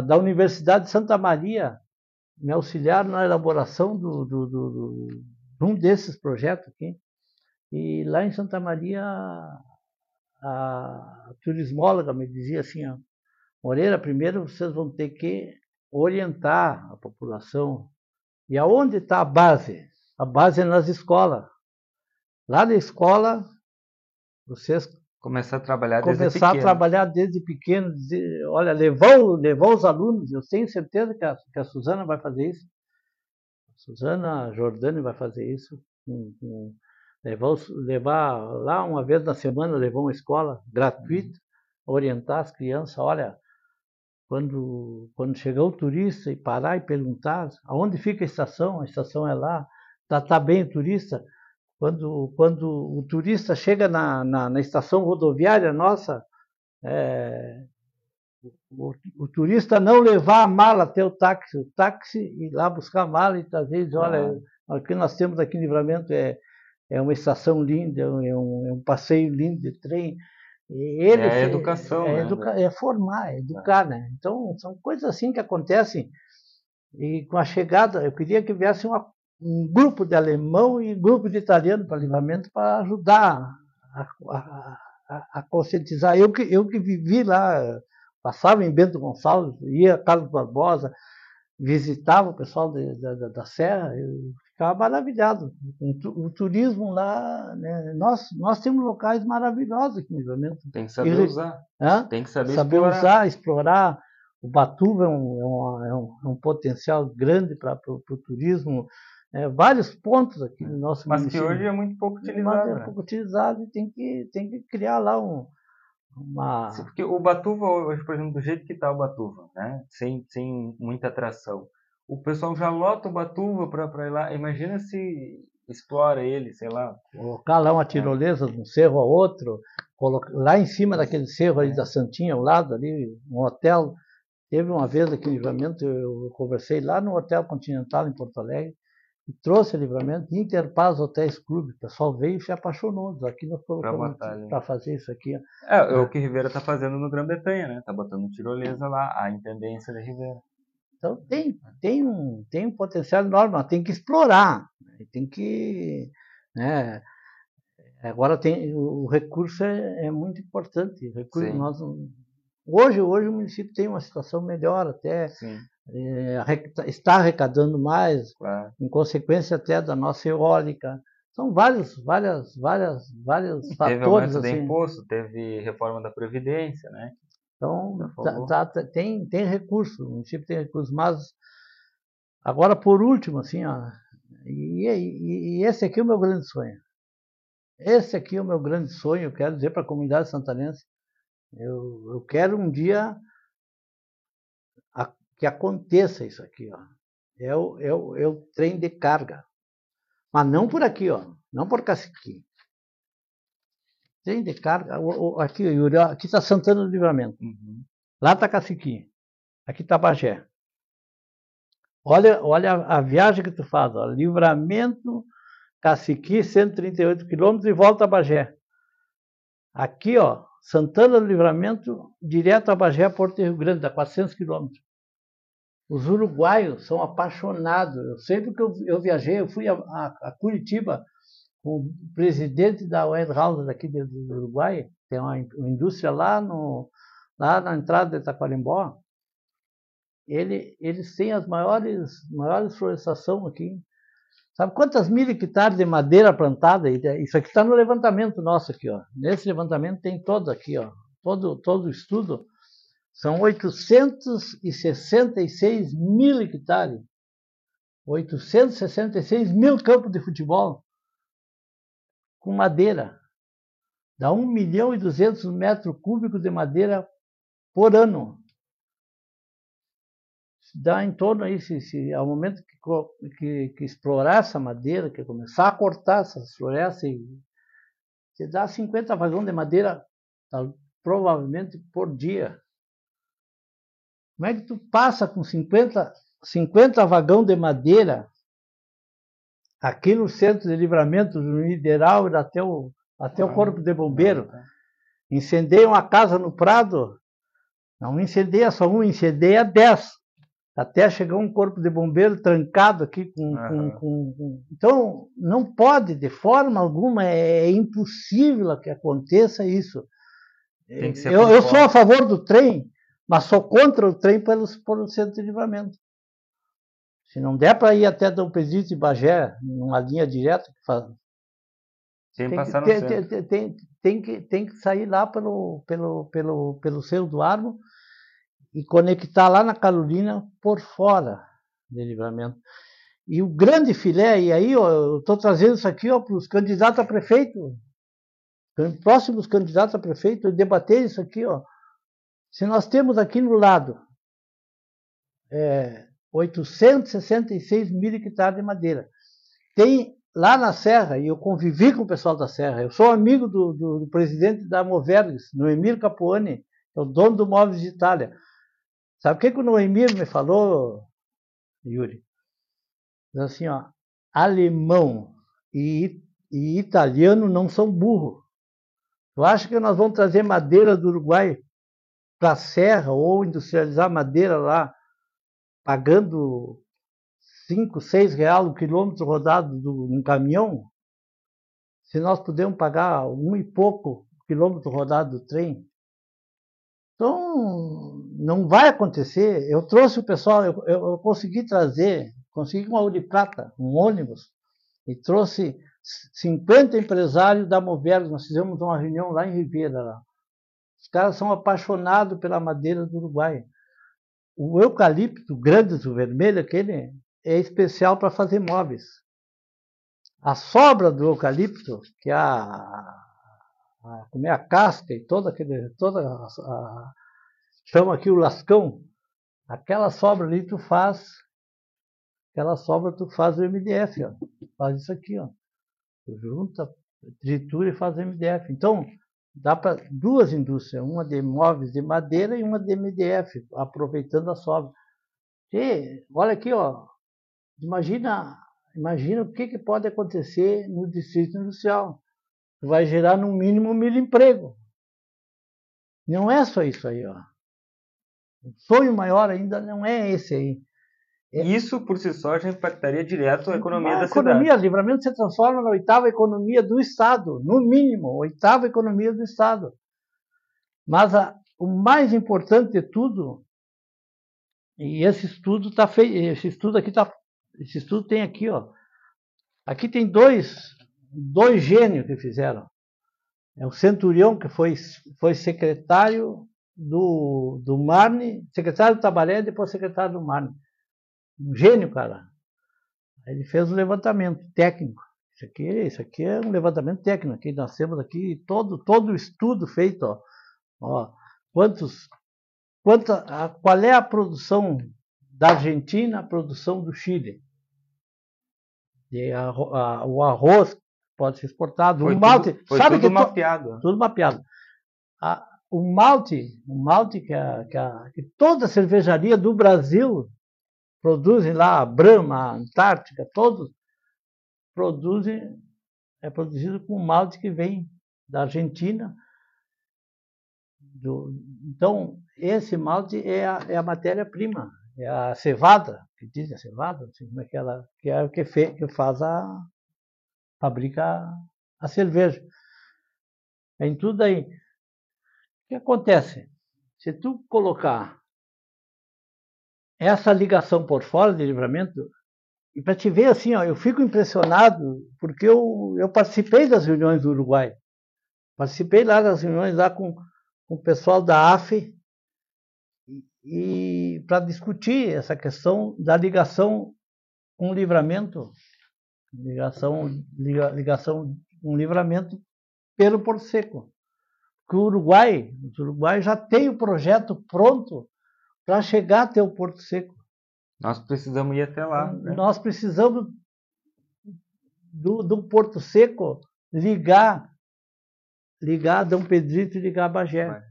da Universidade de Santa Maria, me auxiliaram na elaboração do, do, do, do, de um desses projetos aqui. E lá em Santa Maria, a turismóloga me dizia assim, ó, Moreira, primeiro vocês vão ter que orientar a população. E aonde está a base? A base é nas escolas. Lá na escola, vocês começar a trabalhar desde começar pequeno. a trabalhar desde pequeno, dizer, olha, levar, levar os alunos, eu tenho certeza que a, que a Suzana vai fazer isso, a Suzana Jordani vai fazer isso, um, um, levar, levar lá uma vez na semana, levar uma escola gratuita, orientar as crianças, olha, quando, quando chegar o turista e parar e perguntar aonde fica a estação, a estação é lá, está tá bem o turista, quando, quando o turista chega na, na, na estação rodoviária nossa, é, o, o, turista não levar a mala até o táxi, o táxi ir lá buscar a mala e vezes, olha, ah. o que nós temos aqui em Livramento é, é uma estação linda, é um, é um passeio lindo de trem. Ele, é a educação, é, né? educa, é formar, é educar, né? Então, são coisas assim que acontecem. E com a chegada, eu queria que viesse uma um grupo de alemão e um grupo de italiano para livramento para ajudar a, a, a, a, conscientizar. Eu que, eu que vivi lá, passava em Bento Gonçalves, ia a Carlos Barbosa, visitava o pessoal de, da, da, Serra, eu ficava maravilhado. O, turismo lá, né? nós, nós temos locais maravilhosos aqui em Livramento. Tem que saber e, usar. Hã? Tem que saber, saber explorar. usar, explorar. O Batuva é um, é um, é um, é um potencial grande para o turismo é, vários pontos aqui no nosso Mas município. que hoje é muito pouco utilizado. Mas é né? pouco utilizado e tem que, tem que criar lá um, uma. Sim, porque o Batuva, hoje, por exemplo, do jeito que está o Batuva, né? sem, sem muita atração, o pessoal já lota o Batuva para ir lá. Imagina se explora ele, sei lá. Colocar lá uma tirolesa de um cerro a outro, colocar, lá em cima daquele cerro ali da Santinha, ao lado ali, um hotel. Teve uma vez aqui em Livramento, eu conversei lá no Hotel Continental em Porto Alegre, trouxe a livramento Interpaz Hotéis Clube. O pessoal veio e se apaixonou. Aqui nós colocamos para fazer isso aqui. É, é o que Rivera está fazendo no Grã-Bretanha, né? Está botando tirolesa lá, a intendência de Rivera. Então tem, tem, um, tem um potencial enorme, tem que explorar. Né? Tem que. Né? Agora tem, o recurso é, é muito importante. Recurso, nós, hoje, hoje o município tem uma situação melhor até. Sim é, está arrecadando mais, claro. em consequência até da nossa eólica. São vários, várias, várias, vários teve fatores. Teve aumento assim. de imposto, teve reforma da Previdência, né? Então, tá, tá, tem, tem recurso, o município tem recurso, mas agora por último, assim, ó, e, e, e esse aqui é o meu grande sonho. Esse aqui é o meu grande sonho, eu quero dizer para a comunidade santanense, eu, eu quero um dia que aconteça isso aqui, ó. É o, é o, é o trem de carga. Mas não por aqui, ó. Não por Caciqui. Trem de carga. O, o, aqui, aqui está Santana do Livramento. Uhum. Lá está Caciqui. Aqui está Bagé. Olha, olha a, a, viagem que tu faz. Ó. Livramento, Caciqui, 138 quilômetros e volta a Bagé. Aqui, ó, Santana do Livramento, direto a Bagé, Porto Rio Grande, dá 400 quilômetros. Os uruguaios são apaixonados. Eu sempre que eu, eu viajei, eu fui a, a, a, Curitiba com o presidente da House daqui do, do Uruguai, tem uma, uma, indústria lá, no, lá na entrada de Taquarimbó. Ele, eles têm as maiores, maiores florestação aqui. Sabe quantas mil hectares de madeira plantada? Isso aqui está no levantamento nosso aqui, ó. Nesse levantamento tem todo aqui, ó. Todo, todo o estudo são 866 mil hectares. 866 mil campos de futebol com madeira. Dá 1 milhão e 200 metros cúbicos de madeira por ano. Dá em torno aí, se, se ao momento que, que, que, explorar essa madeira, que começar a cortar essas florestas, você dá 50 vagões de madeira, provavelmente por dia. Como é que tu passa com 50, 50 vagão de madeira aqui no centro de livramento do Nideral e até o, até o corpo de bombeiro? Incendeia uma casa no Prado, não incendeia só um, incendeia dez. até chegar um corpo de bombeiro trancado aqui com, uhum. com, com, com, Então, não pode, de forma alguma, é, é impossível que aconteça isso. eu, eu sou a favor do trem, mas sou contra o trem pelo, pelo centro de livramento. Se não der para ir até Dom Pedrito e Bagé, numa linha direta, faz... tem, passar no tem. Tem, tem, tem, que, tem que sair lá pelo, pelo, pelo, pelo Cerro do Armo e conectar lá na Carolina por fora de livramento. E o grande filé, e aí ó, eu estou trazendo isso aqui para os candidatos a prefeito, próximos candidatos a prefeito, debater isso aqui. Ó. Se nós temos aqui no lado é, 866 mil hectares de madeira, tem lá na Serra, e eu convivi com o pessoal da Serra, eu sou amigo do, do, do presidente da Moverges, Noemir Capuani, é o dono do Móveis de Itália. Sabe o que, que o Noemir me falou, Yuri? Diz assim, ó, alemão e, e italiano não são burro. Tu acha que nós vamos trazer madeira do Uruguai para a serra ou industrializar madeira lá, pagando 5, 6 reais o quilômetro rodado de um caminhão? Se nós pudermos pagar um e pouco quilômetro rodado do trem, então, não vai acontecer. Eu trouxe o pessoal, eu, eu, eu consegui trazer, consegui uma de Prata, um ônibus, e trouxe 50 empresários da Moveros. Nós fizemos uma reunião lá em Ribeira. Lá. Os caras são apaixonados pela madeira do Uruguai. O eucalipto grande, o vermelho, aquele, é especial para fazer móveis. A sobra do eucalipto, que é a, a comer a casca e toda aquele, toda a, a, chama aqui o lascão, aquela sobra ali tu faz, aquela sobra tu faz o MDF, ó, faz isso aqui, ó, tu junta, tritura e faz o MDF. Então dá para duas indústrias, uma de móveis de madeira e uma de MDF, aproveitando a sobra. E olha aqui, ó, imagina, imagina o que, que pode acontecer no distrito industrial vai gerar no mínimo mil empregos. Não é só isso aí, ó. O sonho maior ainda não é esse aí. É... Isso por si só já impactaria direto a economia a da economia, cidade. Livramento se transforma na oitava economia do Estado, no mínimo, oitava economia do Estado. Mas a, o mais importante de tudo, e esse estudo está feito, esse estudo aqui tá, esse estudo tem aqui, ó. Aqui tem dois dois gênios que fizeram. É o Centurião, que foi, foi secretário do, do Marne, secretário do Tabaré e depois secretário do Marne. Um gênio, cara. Ele fez o um levantamento técnico. Isso aqui, isso aqui é um levantamento técnico. Aqui nós temos aqui todo, todo o estudo feito. Ó. Ó, quantos, quanta, a, qual é a produção da Argentina, a produção do Chile? E a, a, o arroz pode ser exportado. Foi o malte, tudo, foi sabe tudo que mapeado. tudo mapeado. A, o malte, o malte que, a, que, a, que toda cervejaria do Brasil produzem lá, a Brahma, a Antártica, todos produzem, é produzido com malte que vem da Argentina. Do, então, esse malte é a, é a matéria-prima, é a cevada, que dizem a cevada, não sei como é que ela, que é o que, fe, que faz a, fabrica a cerveja. É em tudo aí. O que acontece? Se tu colocar essa ligação por fora de livramento, e para te ver assim, ó, eu fico impressionado porque eu, eu participei das reuniões do Uruguai. Participei lá das reuniões lá com, com o pessoal da AFE e, e para discutir essa questão da ligação com o livramento ligação, liga, ligação, um livramento pelo Porto Seco. Que o Uruguai, o Uruguai já tem o projeto pronto para chegar até o Porto Seco. Nós precisamos ir até lá. Né? Nós precisamos do, do Porto Seco ligar, ligar Dom Pedrito e ligar Bagé.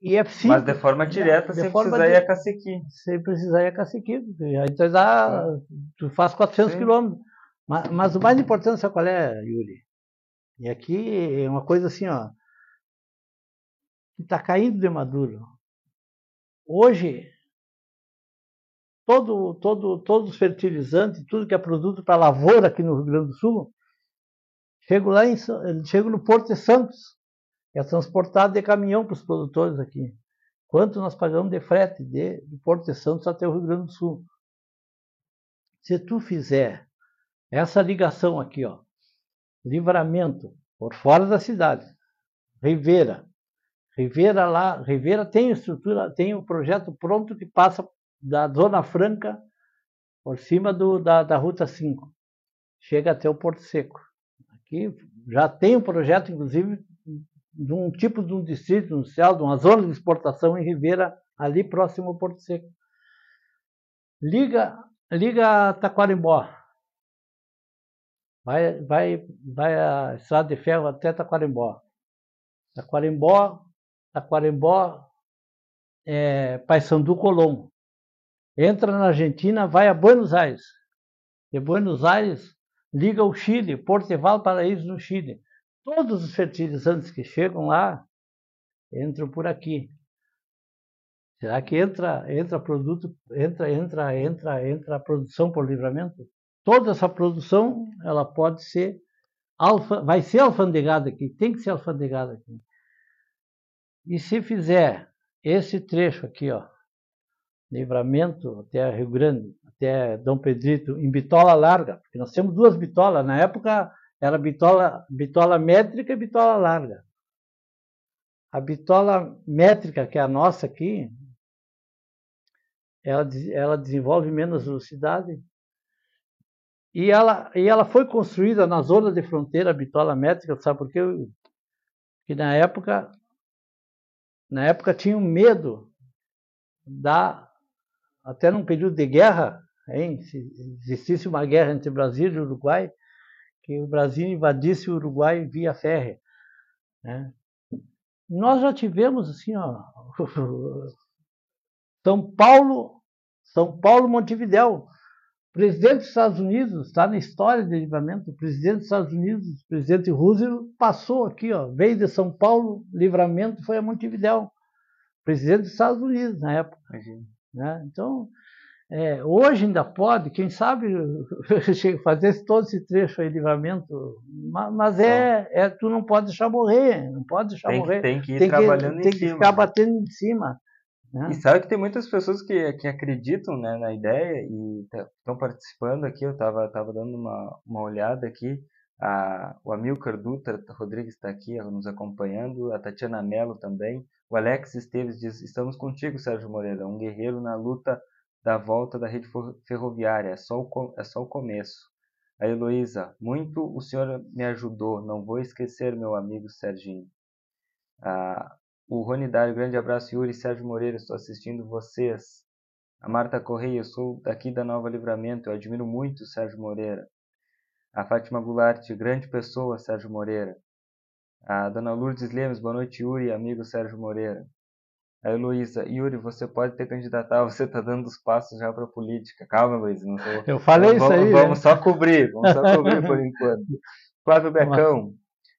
E é simples, Mas de forma direta, de sem forma precisar ir a Caciqui. Sem precisar ir a Caciqui. Aí tu, dá, tu faz 400 Sim. quilômetros. Mas, mas, o mais importante, sabe qual é, Yuri? E aqui é uma coisa assim, ó. Que está caindo de maduro. Hoje, todo, todo, todos os fertilizantes, tudo que é produto para lavoura aqui no Rio Grande do Sul, chego lá em, chego no Porto de Santos, é transportado de caminhão para os produtores aqui. Quanto nós pagamos de frete de, do Porto de Santos até o Rio Grande do Sul? Se tu fizer essa ligação aqui, ó, livramento por fora da cidade, Rivera, Rivera lá, Rivera tem estrutura, tem um projeto pronto que passa da Zona Franca por cima do, da, da Ruta 5, chega até o Porto Seco. Aqui já tem um projeto, inclusive, de um tipo de um distrito industrial, de uma zona de exportação em Rivera, ali próximo ao Porto Seco. Liga, liga Taquarimbó. Vai, vai, vai a estrada de ferro até Taquarimbó. Taquarimbó, Taquarimbó, é, Paysandu Colombo. Entra na Argentina, vai a Buenos Aires. De Buenos Aires, liga o Chile, Porteval Paraíso no Chile. Todos os fertilizantes que chegam lá entram por aqui. Será que entra, entra produto, entra, entra, entra, entra a produção por livramento? Toda essa produção, ela pode ser alfa, vai ser alfandegada aqui, tem que ser alfandegada aqui. E se fizer esse trecho aqui, ó, Livramento até Rio Grande, até Dom Pedrito, em bitola larga, porque nós temos duas bitolas, na época era bitola, bitola métrica e bitola larga. A bitola métrica, que é a nossa aqui, ela, ela desenvolve menos velocidade. E ela, e ela foi construída na zona de fronteira, bitola métrica, sabe por quê? Porque na época, na época tinham medo da, até num período de guerra, hein, se existisse uma guerra entre Brasil e Uruguai, que o Brasil invadisse o Uruguai via férrea. Né? Nós já tivemos assim, ó, (laughs) São Paulo, São Paulo, Montevidéu. Presidente dos Estados Unidos, está na história de livramento, o presidente dos Estados Unidos, o presidente Roosevelt, passou aqui, ó, veio de São Paulo, livramento, foi a Montevidéu. Presidente dos Estados Unidos na época. Né? Então, é, hoje ainda pode, quem sabe, (laughs) fazer todo esse trecho aí, livramento, mas é, é, tu não pode deixar morrer, não pode deixar tem morrer. Que, tem que ir tem trabalhando que, tem em que cima. ficar batendo em cima. Né? E sabe que tem muitas pessoas que, que acreditam né, na ideia e estão participando aqui, eu estava tava dando uma, uma olhada aqui, a, o Amilcar Dutra Rodrigues está aqui nos acompanhando, a Tatiana Mello também, o Alex Esteves diz, estamos contigo, Sérgio Moreira, um guerreiro na luta da volta da rede ferroviária, é só o, é só o começo. A Heloísa, muito o senhor me ajudou, não vou esquecer meu amigo Serginho. Ah, o Rony Dário, grande abraço, Yuri, Sérgio Moreira, estou assistindo vocês. A Marta Correia, eu sou daqui da Nova Livramento, eu admiro muito o Sérgio Moreira. A Fátima Goulart, grande pessoa, Sérgio Moreira. A Dona Lourdes Lemes, boa noite, Yuri, amigo Sérgio Moreira. A Heloísa, Yuri, você pode ter candidatar, (laughs) você está dando os passos já para a política. Calma, Heloísa. Não tô... Eu falei vamos, isso aí. Vamos né? só cobrir, vamos só cobrir por (laughs) enquanto. Flávio Becão,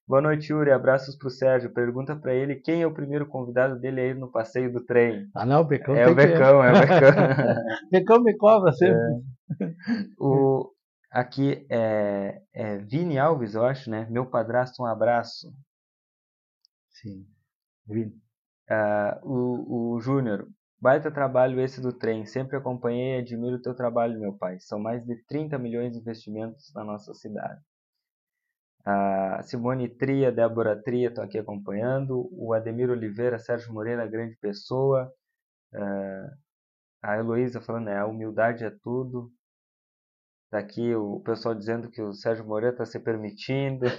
boa noite, Yuri. Abraços para o Sérgio. Pergunta para ele quem é o primeiro convidado dele a ir no passeio do trem. Ah, não, o Becão É o Becão, é o Becão. que... Becão me cobra sempre. É. O, aqui é, é Vini Alves, eu acho, né? Meu padrasto, um abraço. Sim, Vini. Uh, o, o Júnior, baita trabalho esse do trem. Sempre acompanhei e admiro o teu trabalho, meu pai. São mais de 30 milhões de investimentos na nossa cidade. A Simone Tria, Débora Tria estão aqui acompanhando. O Ademir Oliveira, Sérgio Moreira, grande pessoa. Uh, a Heloísa falando, é, a humildade é tudo. Está aqui o pessoal dizendo que o Sérgio Moreira está se permitindo. uh,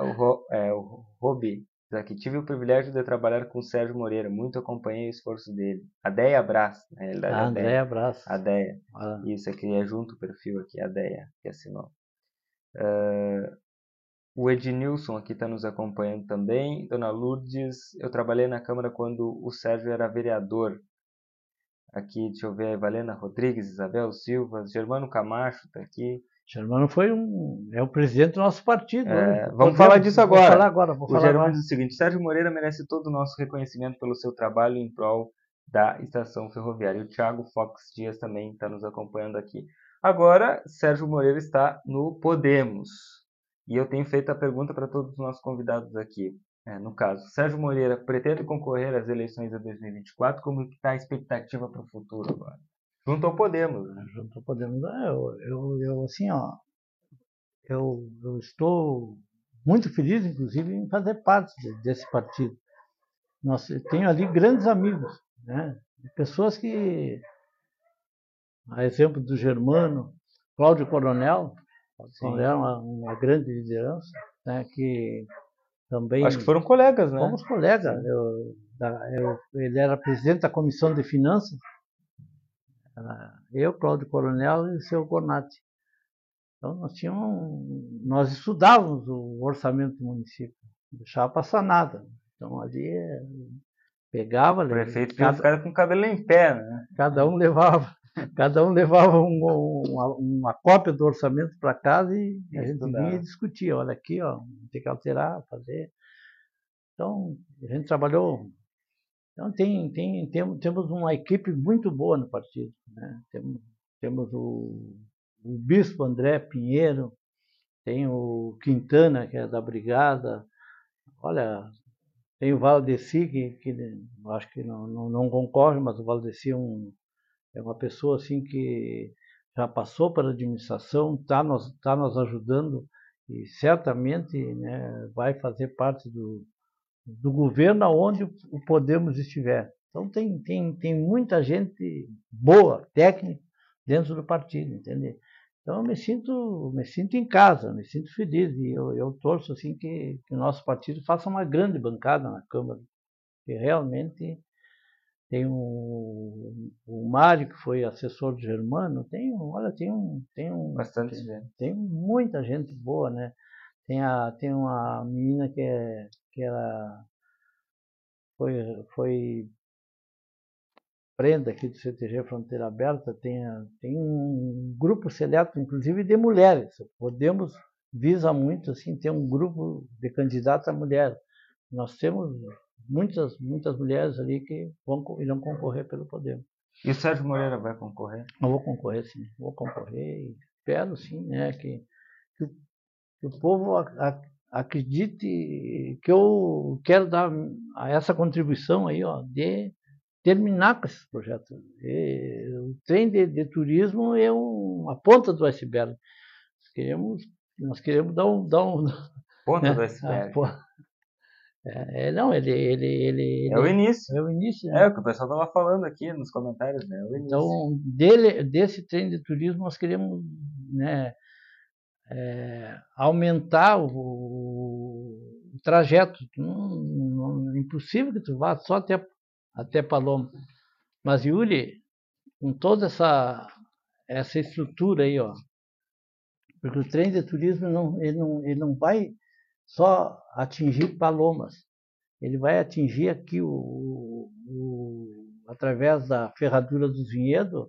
(laughs) o, é, o Robi aqui. Tive o privilégio de trabalhar com o Sérgio Moreira, muito acompanhei o esforço dele. A Deia Abraço, na realidade. Ah, a Abraço. A Deia. Ah. Isso aqui é junto o perfil aqui, a Deia, que assinou. Uh, o Ednilson aqui está nos acompanhando também. Dona Lourdes, eu trabalhei na Câmara quando o Sérgio era vereador. Aqui, deixa eu ver, Valena Rodrigues, Isabel Silva, Germano Camacho está aqui. Germano foi um. é o presidente do nosso partido. É, né? vamos Podemos- falar disso agora. Vou falar agora. Vou O falar Germano agora. diz o seguinte: Sérgio Moreira merece todo o nosso reconhecimento pelo seu trabalho em prol da estação ferroviária. E o Thiago Fox Dias também está nos acompanhando aqui. Agora, Sérgio Moreira está no Podemos. E eu tenho feito a pergunta para todos os nossos convidados aqui. É, no caso, Sérgio Moreira pretende concorrer às eleições de 2024? Como está a expectativa para o futuro agora? Junto ao Podemos. Né? Junto ao Podemos. É, eu, eu, eu, assim, ó, eu, eu estou muito feliz, inclusive, em fazer parte desse partido. Nós, tenho ali grandes amigos, né? pessoas que, a exemplo do Germano, Cláudio Coronel, Coronel uma, uma grande liderança, né? que também... Acho que foram colegas, né? Fomos colegas. Eu, eu, ele era presidente da Comissão de Finanças, eu, Cláudio Coronel e o seu Gornati. Então nós tínhamos, nós estudávamos o orçamento do município, não deixava passar nada. Então ali é, pegava, o prefeito cada, ficava com o cabelo em pé, né? Cada um levava, cada um levava um, uma, uma, cópia do orçamento para casa e a gente vinha e discutia, olha aqui, ó, tem que alterar, fazer. Então a gente trabalhou então tem, tem, tem, temos uma equipe muito boa no partido. Né? Temos, temos o, o Bispo André Pinheiro, tem o Quintana, que é da Brigada. Olha, tem o Valdeci, que, que acho que não, não, não, concorre, mas o Valdeci é, um, é uma pessoa assim que já passou pela administração, está nos, tá nos ajudando e certamente né, vai fazer parte do, do governo aonde o Podemos estiver. Então tem, tem, tem muita gente boa, técnica, dentro do partido, entende? Então eu me sinto, me sinto em casa, me sinto feliz e eu, eu torço assim que, que o nosso partido faça uma grande bancada na Câmara, que realmente tem um, o Mário que foi assessor do Germano, tem, olha, tem um, tem um, bastante tem, gente, tem muita gente boa, né? Tem a, tem uma menina que é que ela foi, foi prenda aqui do CTG Fronteira Aberta, tem, tem um grupo seleto, inclusive de mulheres. Podemos visa muito assim ter um grupo de candidatos a mulheres. Nós temos muitas muitas mulheres ali que vão irão concorrer pelo Podemos. E o Sérgio Moreira vai concorrer? Eu vou concorrer, sim. Vou concorrer. Espero, sim, né, que, que, que o povo acredite que eu quero dar essa contribuição aí, ó, de terminar com esses projetos. E, o trem de, de, turismo é uma ponta do iceberg. Nós queremos, nós queremos dar um, dar um ponta (laughs) né? do iceberg. É, é, não, ele, ele, ele, É o início. É o início. Né? É o que o pessoal estava falando aqui nos comentários, né? É então, dele, desse trem de turismo, nós queremos né, é, aumentar o, o trajeto. Não, não, é impossível que tu vá só até, até Paloma. Mas Yuri, com toda essa, essa estrutura aí, ó, porque o trem de turismo não, ele, não, ele não vai só atingir Palomas, ele vai atingir aqui o, o através da ferradura dos vinhedos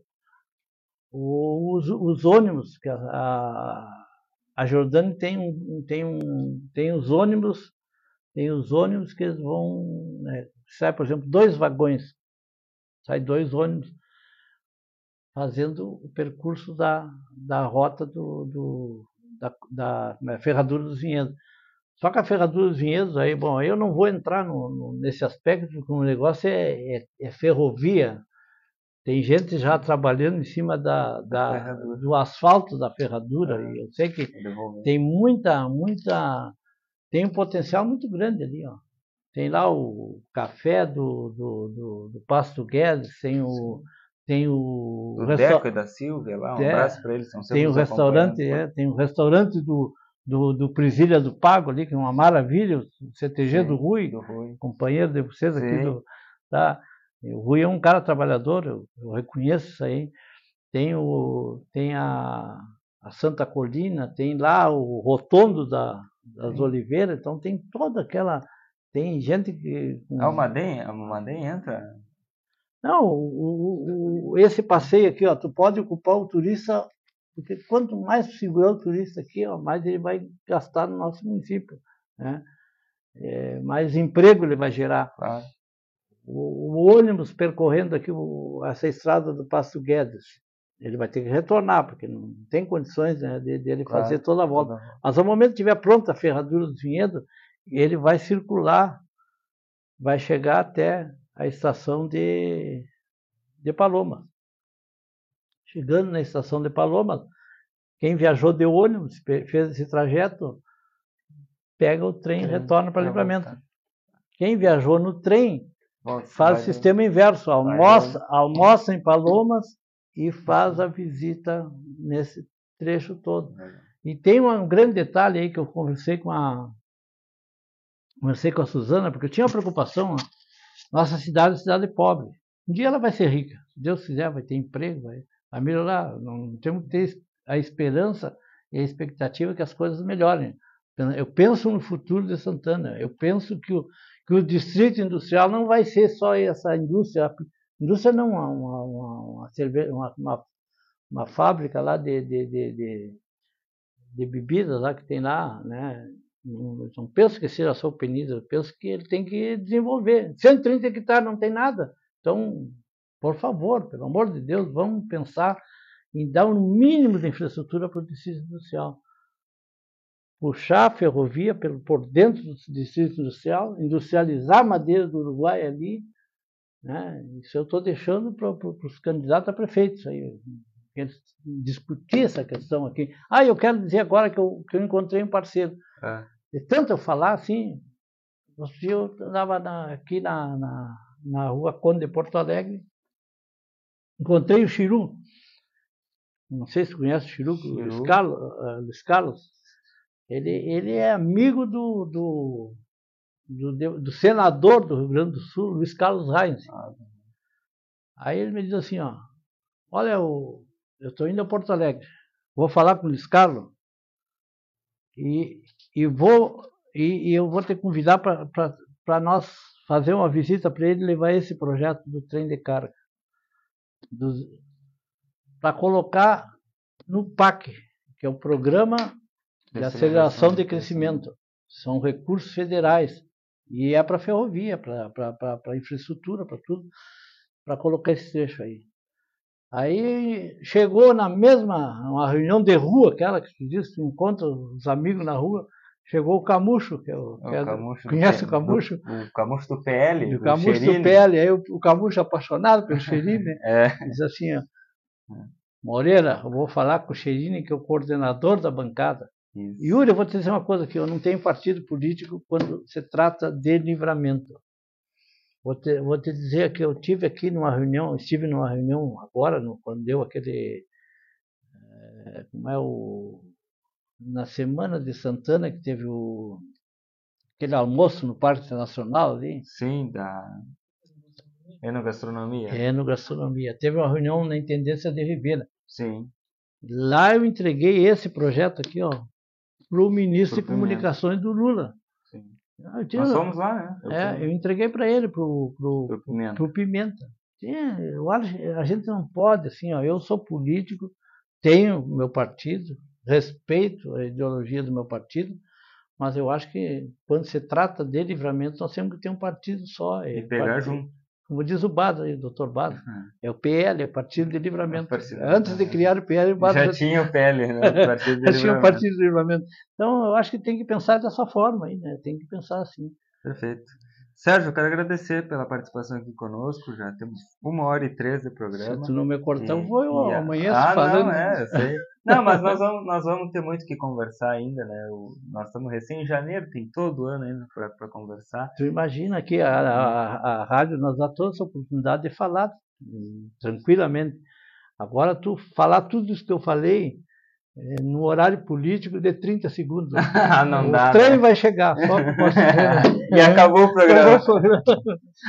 os, os ônibus que a, a a Jordânia tem, tem, um, tem os ônibus, tem os ônibus que eles vão, né, sai, por exemplo, dois vagões, sai dois ônibus fazendo o percurso da, da rota do, do da, da né, ferradura dos vinhedos. Só que a ferradura dos vinhedos, aí, bom, eu não vou entrar no, no, nesse aspecto, porque o negócio é, é, é ferrovia, tem gente já trabalhando em cima da, da do asfalto da ferradura. É. E eu sei que tem muita, muita. Tem um potencial muito grande ali, ó. Tem lá o café do, do, do, do Pasto Guedes, tem o. Tem o. Do resta... Deco e da Silvia lá, um é, abraço para eles. São tem o restaurante, é, tem o restaurante do, do, do Presília do Pago ali, que é uma maravilha, o CTG Sim, do, Rui, do Rui, companheiro de vocês Sim. aqui do. Tá? O Rui é um cara trabalhador, eu, eu reconheço isso aí. Tem, o, tem a, a Santa Colina, tem lá o Rotondo da, das Sim. Oliveiras, então tem toda aquela. Tem gente que. Ah, o Madem, o Madem entra? Não, o, o, esse passeio aqui, ó, tu pode ocupar o turista, porque quanto mais segurar o turista aqui, ó, mais ele vai gastar no nosso município. Né? É, mais emprego ele vai gerar. Claro o, o ônibus percorrendo aqui o, essa estrada do Passo Guedes. Ele vai ter que retornar, porque não tem condições né, de, de, ele claro, fazer toda a volta. Mas ao momento que estiver pronta a ferradura do vinhedo, ele vai circular, vai chegar até a estação de, de Paloma. Chegando na estação de Paloma, quem viajou de ônibus, fez esse trajeto, pega o trem e retorna para Livramento. Quem viajou no trem faz o sistema inverso, almoça, almoça em Palomas e faz a visita nesse trecho todo. E tem um grande detalhe aí que eu conversei com a conversei com a Suzana, porque eu tinha uma preocupação, nossa cidade é uma cidade pobre. Um dia ela vai ser rica, se Deus quiser, vai ter emprego, vai, vai melhorar. Não temos que ter a esperança e a expectativa que as coisas melhorem. Eu penso no futuro de Santana. Eu penso que o, que o distrito industrial não vai ser só essa indústria. Indústria não, uma, uma, uma, uma, uma, uma fábrica lá de, de, de, de, de bebidas lá que tem lá, né? Não, penso que seja só o eu penso que ele tem que desenvolver. 130 hectares não tem nada. Então, por favor, pelo amor de Deus, vamos pensar em dar um mínimo de infraestrutura para o distrito industrial. Puxar a ferrovia por dentro do distrito industrial, industrializar a madeira do Uruguai ali. Né? Isso eu estou deixando para, para, os candidatos a prefeitos. Aí, discutir essa questão aqui. Ah, eu quero dizer agora que eu, que eu encontrei um parceiro. É. De tanto eu falar assim, eu estava aqui na, na, na rua Conde de Porto Alegre, encontrei o Chiru. Não sei se conhece o Chiru. Luiz, Carlos, uh, Luiz Carlos. Ele, ele é amigo do, do, do, do, senador do Rio Grande do Sul, Luiz Carlos Reis. Ah, Aí ele me diz assim, ó, olha, eu estou indo a Porto Alegre, vou falar com o Luiz Carlos e, e vou e, e eu vou te convidar para nós fazer uma visita para ele levar esse projeto do trem de carga para colocar no PAC, que é o Programa de Aceleração de Crescimento. São recursos federais e é para ferrovia, para infraestrutura, para tudo, para colocar esse trecho aí. Aí chegou na mesma, uma reunião de rua, aquela que tu disse, tu encontra os amigos na rua, chegou o Camucho, que, é o, que é, Camucho conhece o Camucho? O, o Camucho do PL, o do Camucho Cherini. do PL, aí o, o Camucho apaixonado pelo Cherini, (laughs) é. diz assim, ó, Moreira, eu vou falar com o Cherini, que é o coordenador da bancada. Isso. Yuri, eu vou te dizer uma coisa aqui, eu não tenho partido político quando se trata de livramento. Vou te, vou te dizer que eu tive aqui numa reunião, estive numa reunião agora, no, quando deu aquele. É, como é o. Na semana de Santana, que teve o, aquele almoço no Parque Internacional ali. Sim, da Enogastronomia. Enogastronomia. Teve uma reunião na Intendência de Ribeira. Sim. Lá eu entreguei esse projeto aqui, ó, para o ministro de Comunicações do Lula. Ah, tinha, Nós fomos lá, né? Eu, é, eu entreguei para ele, pro, pro, pro Pimenta. Pro Pimenta. Tinha, eu a gente não pode, assim, ó, eu sou político, tenho meu partido, respeito a ideologia do meu partido, mas eu acho que quando se trata de livramento, nós temos que ter um partido só. E pegar partido, junto. Como diz o Bado, o doutor Bado, uhum. é o PL, é Partido de Livramento. Partido, Antes de criar o PL, o Bado já, tinha o PL, né? (laughs) Partido de já tinha o Partido de Livramento. Então, eu acho que tem que pensar dessa forma aí, né? Tem que pensar assim. Perfeito. Sérgio, eu quero agradecer pela participação aqui conosco. Já temos uma hora e três de programa. Se tu não me cortar, eu vou eu amanhã ah, falando. Não, é, eu sei. Não, mas nós vamos, nós vamos ter muito que conversar ainda, né? O, nós estamos recém em janeiro, tem todo ano ainda para conversar. Tu imagina que a, a, a rádio nos dá toda essa oportunidade de falar hum, tranquilamente. Agora, tu falar tudo isso que eu falei, no horário político de 30 segundos. (laughs) Não o dá. O trem né? vai chegar, só posso (laughs) dizer. e acabou o programa.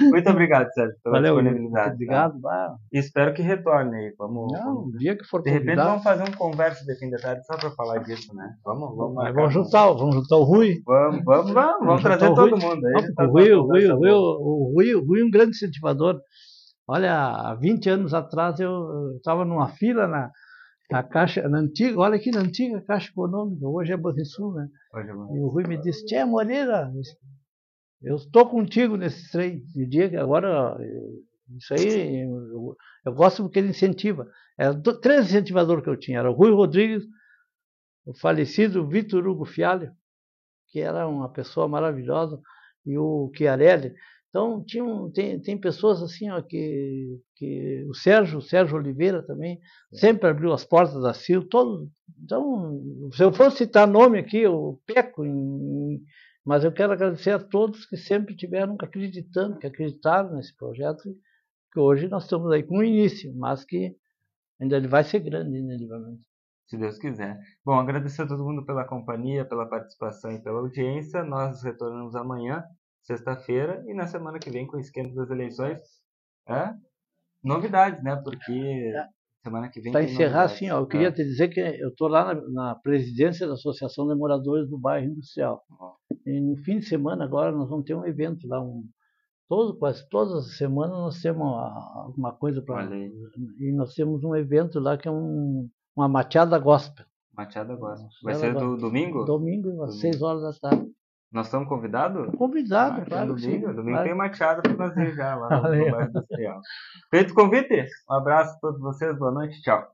muito obrigado, Sérgio, pela Valeu, disponibilidade. Muito obrigado. Tá? espero que retorne aí. Vamos, não, o dia que for De repente vamos fazer um conversa de fim de tarde só para falar disso, né? Vamos, vamos, vamos juntar, vamos juntar o Rui. Vamos, vamos, vamos, vamos trazer todo mundo. Aí, não, tá o, Rui, o, Rui, o, Rui, o, Rui, o Rui é um grande incentivador. Olha, há 20 anos atrás eu estava numa fila na, a caixa, na antiga, olha aqui na antiga Caixa Econômica, hoje é Banrisul, né? Hoje é Banrisul. E o Rui me disse, Tia Moreira, Eu estou contigo nesse trem. O dia que agora, isso aí, eu, eu gosto porque ele incentiva. Eram três incentivadores que eu tinha. Era o Rui Rodrigues, o falecido Vitor Hugo Fialho, que era uma pessoa maravilhosa, e o Chiarelli. Então, tinha um, tem, tem pessoas assim, ó, que, que o Sérgio, o Sérgio Oliveira também, é. sempre abriu as portas da CIL, todo, então, se eu fosse citar nome aqui, eu peco, em, mas eu quero agradecer a todos que sempre tiveram acreditando, que acreditaram nesse projeto, que hoje nós estamos aí com o início, mas que ainda ele vai ser grande, inevitavelmente se Deus quiser. Bom, agradecer a todo mundo pela companhia, pela participação e pela audiência. Nós retornamos amanhã, sexta-feira, e na semana que vem com o esquema das eleições. É? Novidades, né? Porque semana que vem. Para encerrar, assim, ó, eu queria é. te dizer que eu estou lá na, na, presidência da Associação de Moradores do Bairro Industrial. E no fim de semana, agora, nós vamos ter um evento lá, um, todo, quase todas as semanas nós temos alguma coisa para. E nós temos um evento lá que é um uma mateada gospel. Mateada gospel. Vai ser do domingo? Domingo, às 6 horas da tarde. Nós estamos convidados? Convidado, ah, claro. Domingo, sim, domingo tem mateada para fazer já lá no (laughs) Bairro Industrial. Feito o convite, um abraço a todos vocês, boa noite, tchau.